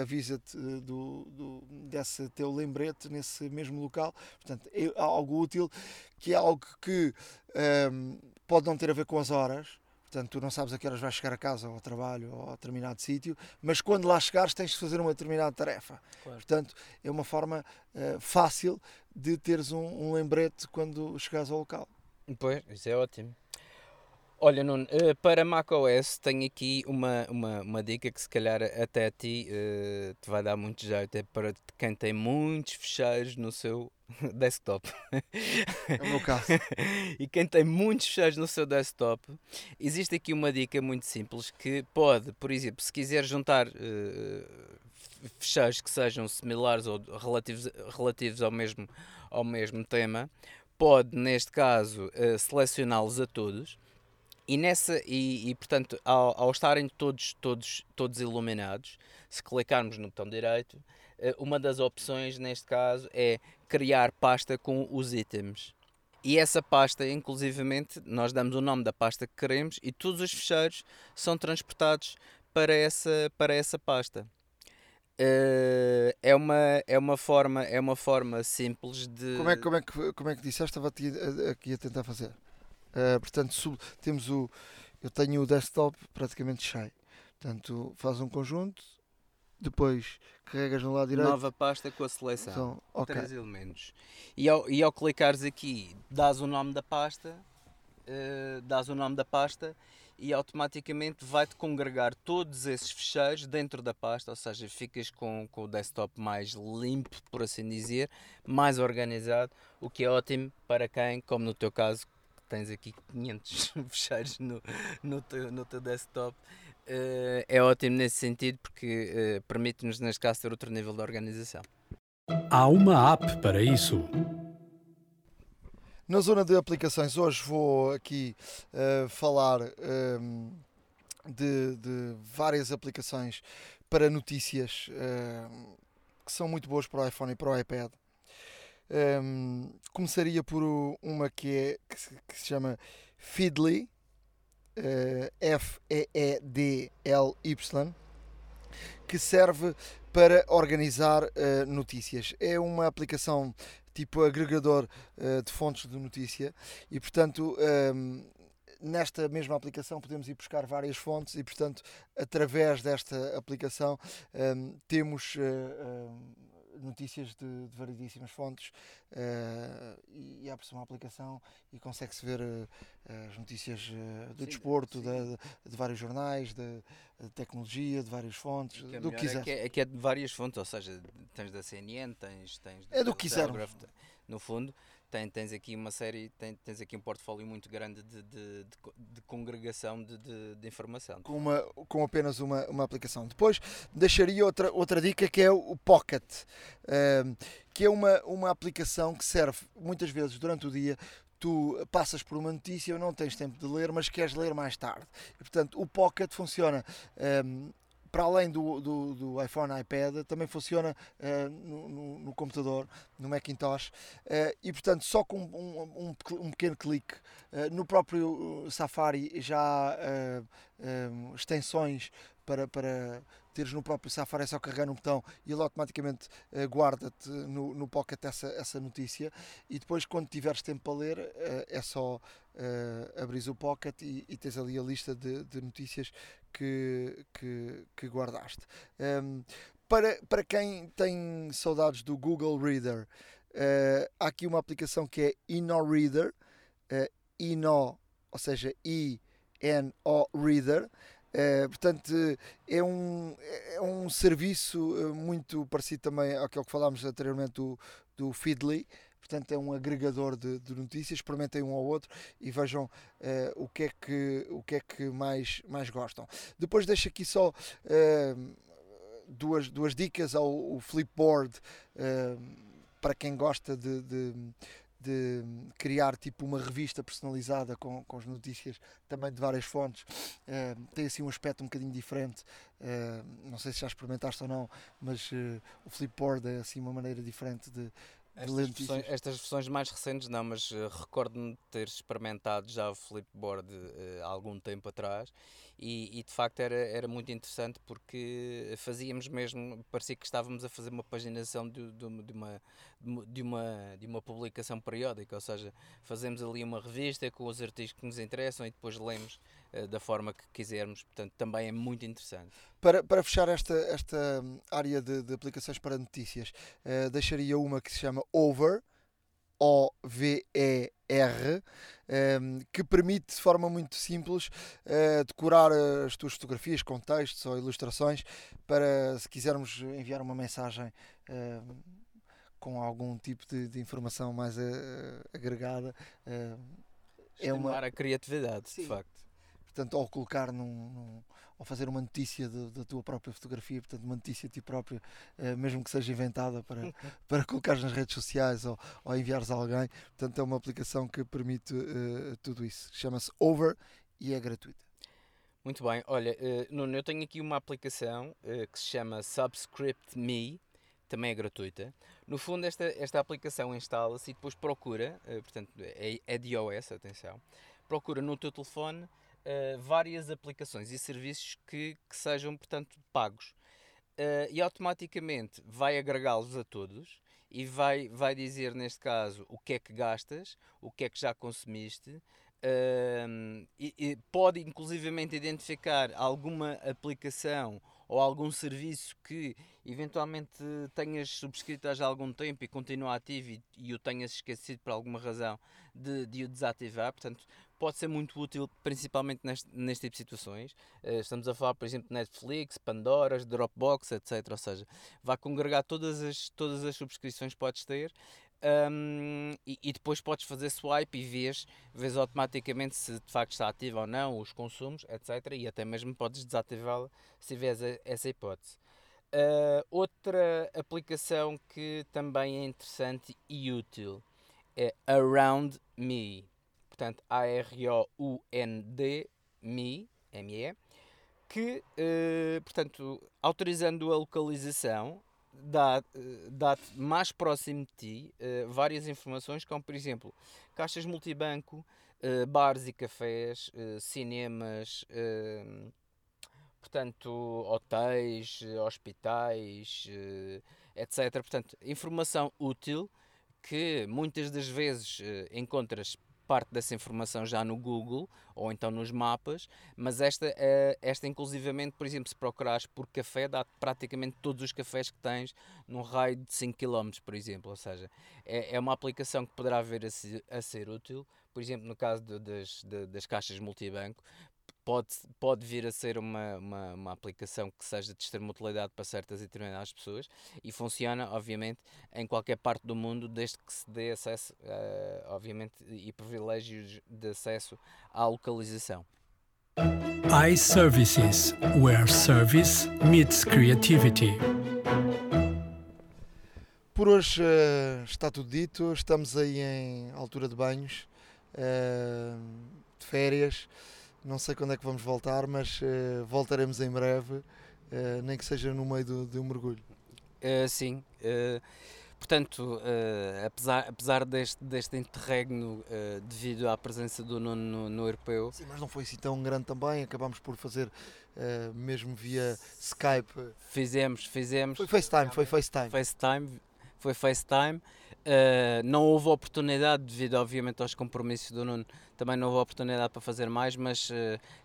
avisa-te do, do- desse teu lembrete nesse mesmo local. Portanto, é algo útil que é algo que ehm, pode não ter a ver com as horas. Portanto, tu não sabes a que horas vais chegar a casa ou ao trabalho ou a determinado sítio, mas quando lá chegares tens de fazer uma determinada tarefa. Claro. Portanto, é uma forma eh, fácil de teres um, um lembrete quando chegares ao local. Pois, isso é ótimo. Olha, Nuno, eh, para macOS tenho aqui uma, uma, uma dica que se calhar até a ti eh, te vai dar muito jeito. É para quem tem muitos fecheiros no seu desktop. É o meu caso. e quem tem muitos fecheiros no seu desktop, existe aqui uma dica muito simples que pode, por exemplo, se quiser juntar eh, fecheiros que sejam similares ou relativos, relativos ao, mesmo, ao mesmo tema, pode, neste caso, eh, selecioná-los a todos. E, nessa, e, e, portanto, ao, ao estarem todos, todos, todos iluminados, se clicarmos no botão direito, eh, uma das opções neste caso é criar pasta com os itens. E essa pasta, inclusivamente, nós damos o nome da pasta que queremos e todos os fecheiros são transportados para essa, para essa pasta. Eh, é, uma, é, uma forma, é uma forma simples de. Como é, como, é que, como é que disseste? Estava aqui aqui a tentar fazer. Eh, portanto, sub- temos o. Eu tenho o desktop praticamente cheio. Portanto, faz um conjunto, depois carregas no lado direito. Nova pasta com a seleção. Então, ok. Três elementos. E ao, e ao clicares aqui, dás o nome da pasta, eh, dás o nome da pasta e automaticamente vai-te congregar todos esses fecheiros dentro da pasta, ou seja, ficas com, com o desktop mais limpo, por assim dizer, mais organizado, o que é ótimo para quem, como no teu caso, tens aqui 500 fecheiros no, no, teu, no teu desktop, eh, é ótimo nesse sentido porque eh, permite-nos, neste caso, ter outro nível de organização. Há uma app para isso. Na zona de aplicações, hoje vou aqui uh, falar um, de, de, várias aplicações para notícias uh, que são muito boas para o iPhone e para o iPad. Um, começaria por uma que, é, que, se, que se chama Feedly, uh, F-E-E-D-L-Y, que serve para organizar uh, notícias. É uma aplicação tipo agregador uh, de fontes de notícia e, portanto, um, nesta mesma aplicação podemos ir buscar várias fontes e, portanto, através desta aplicação um, temos uh, notícias de, de variedíssimas fontes uh, e, e abre-se uma aplicação e consegue-se ver uh, as notícias uh, do sim, desporto, sim. De, de, vários jornais, de, de, tecnologia, de várias fontes, que do que quiser. É que, é, é que é de várias fontes, ou seja, tens da CNN, tens, tens é do que quiser. No fundo, tem, tens aqui uma série, tem, tens aqui um portfólio muito grande de, de, de, de congregação de, de, informação. Com, uma, com apenas uma, uma aplicação. Depois deixaria outra, outra dica que é o Pocket, uh, que é uma, uma aplicação que serve muitas vezes durante o dia tu passas por uma notícia, não tens tempo de ler, mas queres ler mais tarde. E, portanto, o Pocket funciona um, para além do, do, do, iPhone, iPad, também funciona uh, no, no, no, computador, no Macintosh, uh, e portanto só com um, um, um pequeno clique. Uh, no próprio Safari já há extensões para, para teres no próprio Safari, é só carregar no botão e ele automaticamente uh, guarda-te no, no pocket essa, essa notícia. E depois quando tiveres tempo para ler uh, é só uh, abrir o pocket e, e tens ali a lista de, de notícias que, que, que guardaste. Um, para, para quem tem saudades do Google Reader, uh, há aqui uma aplicação que é InnoReader, uh, Inno, ou seja, I-N-O Reader. Uh, portanto, é um, é um serviço muito parecido também àquele que falámos anteriormente do, do Feedly, portanto é um agregador de, de, notícias, experimentem um ao outro e vejam uh, o, que é que, o que é que mais, mais gostam. Depois deixo aqui só uh, duas, duas dicas ao Flipboard uh, para quem gosta de, de de criar tipo uma revista personalizada com, com as notícias também de várias fontes uh, tem assim um aspecto um bocadinho diferente uh, não sei se já experimentaste ou não mas uh, o Flipboard é assim uma maneira diferente de, estas versões, estas versões, mais recentes não, mas uh, recordo-me de ter experimentado já o Flipboard uh, há algum tempo atrás e, e, de facto era, era muito interessante porque fazíamos mesmo, parecia que estávamos a fazer uma paginação de, de, de, uma, de, uma, de uma publicação periódica, ou seja, fazemos ali uma revista com os artigos que nos interessam e depois lemos da forma que quisermos, portanto também é muito interessante. Para, para fechar esta, esta área de, de aplicações para notícias, uh, deixaria uma que se chama Over, O-V-E-R, um, que permite de forma muito simples uh, decorar as tuas fotografias com textos ou ilustrações para se quisermos enviar uma mensagem uh, com algum tipo de, de informação mais uh, agregada. é uma a criatividade, Sim. de facto. Portanto, ou colocar num, num ou fazer uma notícia da tua própria fotografia, portanto, uma notícia de ti própria, uh, mesmo que seja inventada para, para colocar nas redes sociais ou, ou enviares a alguém. Portanto, é uma aplicação que permite uh, tudo isso. Chama-se Over e é gratuita. Muito bem, olha, uh, Nuno, eu tenho aqui uma aplicação uh, que se chama Subscript Me, também é gratuita. No fundo, esta, esta aplicação instala-se e depois procura, uh, portanto, é, é de iOS, atenção, procura no teu telefone uh, várias aplicações e serviços que, que sejam, portanto, pagos. Uh, e automaticamente vai agregá-los a todos e vai, vai dizer, neste caso, o que é que gastas, o que é que já consumiste. Uh, e, e pode inclusivamente identificar alguma aplicação ou algum serviço que eventualmente tenhas subscrito há algum tempo e continua ativo e, e o tenhas esquecido por alguma razão de, de o desativar. Portanto, pode ser muito útil, principalmente neste, neste tipo de situações. Uh, estamos a falar, por exemplo, de Netflix, Pandora, Dropbox, etc. Ou seja, vai congregar todas as, todas as subscrições que podes ter um, e, e, depois podes fazer swipe e vês, vês automaticamente se de facto está ativo ou não, os consumos, etc. E até mesmo podes desativá-la se tiveres essa hipótese. Uh, outra aplicação que também é interessante e útil é Around Me. Portanto, A-R-O-U-N-D, Me, M-E, que, eh, portanto, autorizando a localização, dá- eh, dá-te mais próximo de ti eh, várias informações, como por exemplo, caixas multibanco, bares e cafés, cinemas, portanto, hotéis, hospitais, etc. Portanto, informação útil que muitas das vezes encontras parte dessa informação já no Google ou então nos mapas, mas esta, eh, esta inclusivamente, por exemplo, se procurares por café, dá praticamente todos os cafés que tens num raio de 5 km, por exemplo. Ou seja, é, é uma aplicação que poderá vir a, se- a ser útil, por exemplo, no caso de- das, de- das caixas multibanco, pode, pode vir a ser uma, uma, uma aplicação que seja de extrema utilidade para certas e determinadas pessoas e funciona, obviamente, em qualquer parte do mundo, desde que se dê acesso, eh, obviamente, e privilégios de acesso à localização. iServices, where service meets creativity. Por hoje eh, está tudo dito. Estamos aí em altura de banhos, eh, de férias. Não sei quando é que vamos voltar, mas eh, voltaremos em breve, eh, nem que seja no meio do- de um mergulho. Eh, sim, portanto, apesar, apesar deste, deste interregno devido à presença do Nuno no, no europeu, Sim, mas não foi assim tão grande também. Acabámos por fazer mesmo via Skype. fizemos, fizemos. Foi FaceTime, foi FaceTime. FaceTime, foi FaceTime. Uh, não houve oportunidade, devido obviamente aos compromissos do Nuno, também não houve oportunidade para fazer mais, mas uh,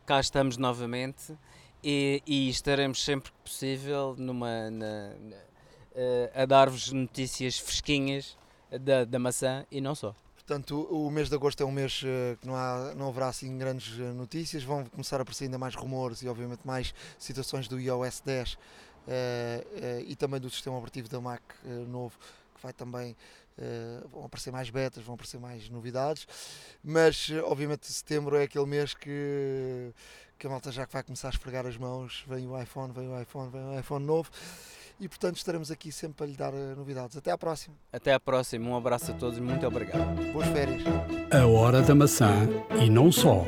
cá estamos novamente e, e estaremos sempre que possível numa, na- na- uh, a dar-vos notícias fresquinhas da, da maçã e não só. Portanto, o mês de agosto é um mês que não, há, não haverá assim grandes notícias. Vão começar a aparecer ainda mais rumores e, obviamente, mais situações do iOS 10 eh, eh, e também do sistema operativo da Mac novo, que vai também. Eh, vão aparecer mais betas, vão aparecer mais novidades. Mas, eh, obviamente, setembro é aquele mês que, que a malta já vai começar a esfregar as mãos. Vem o iPhone, vem o iPhone, vem o iPhone novo. E, portanto, estaremos aqui sempre para lhe dar eh, novidades. Até à próxima. Até à próxima, um abraço a todos, muito obrigado. Boas férias. A hora da maçã e não só.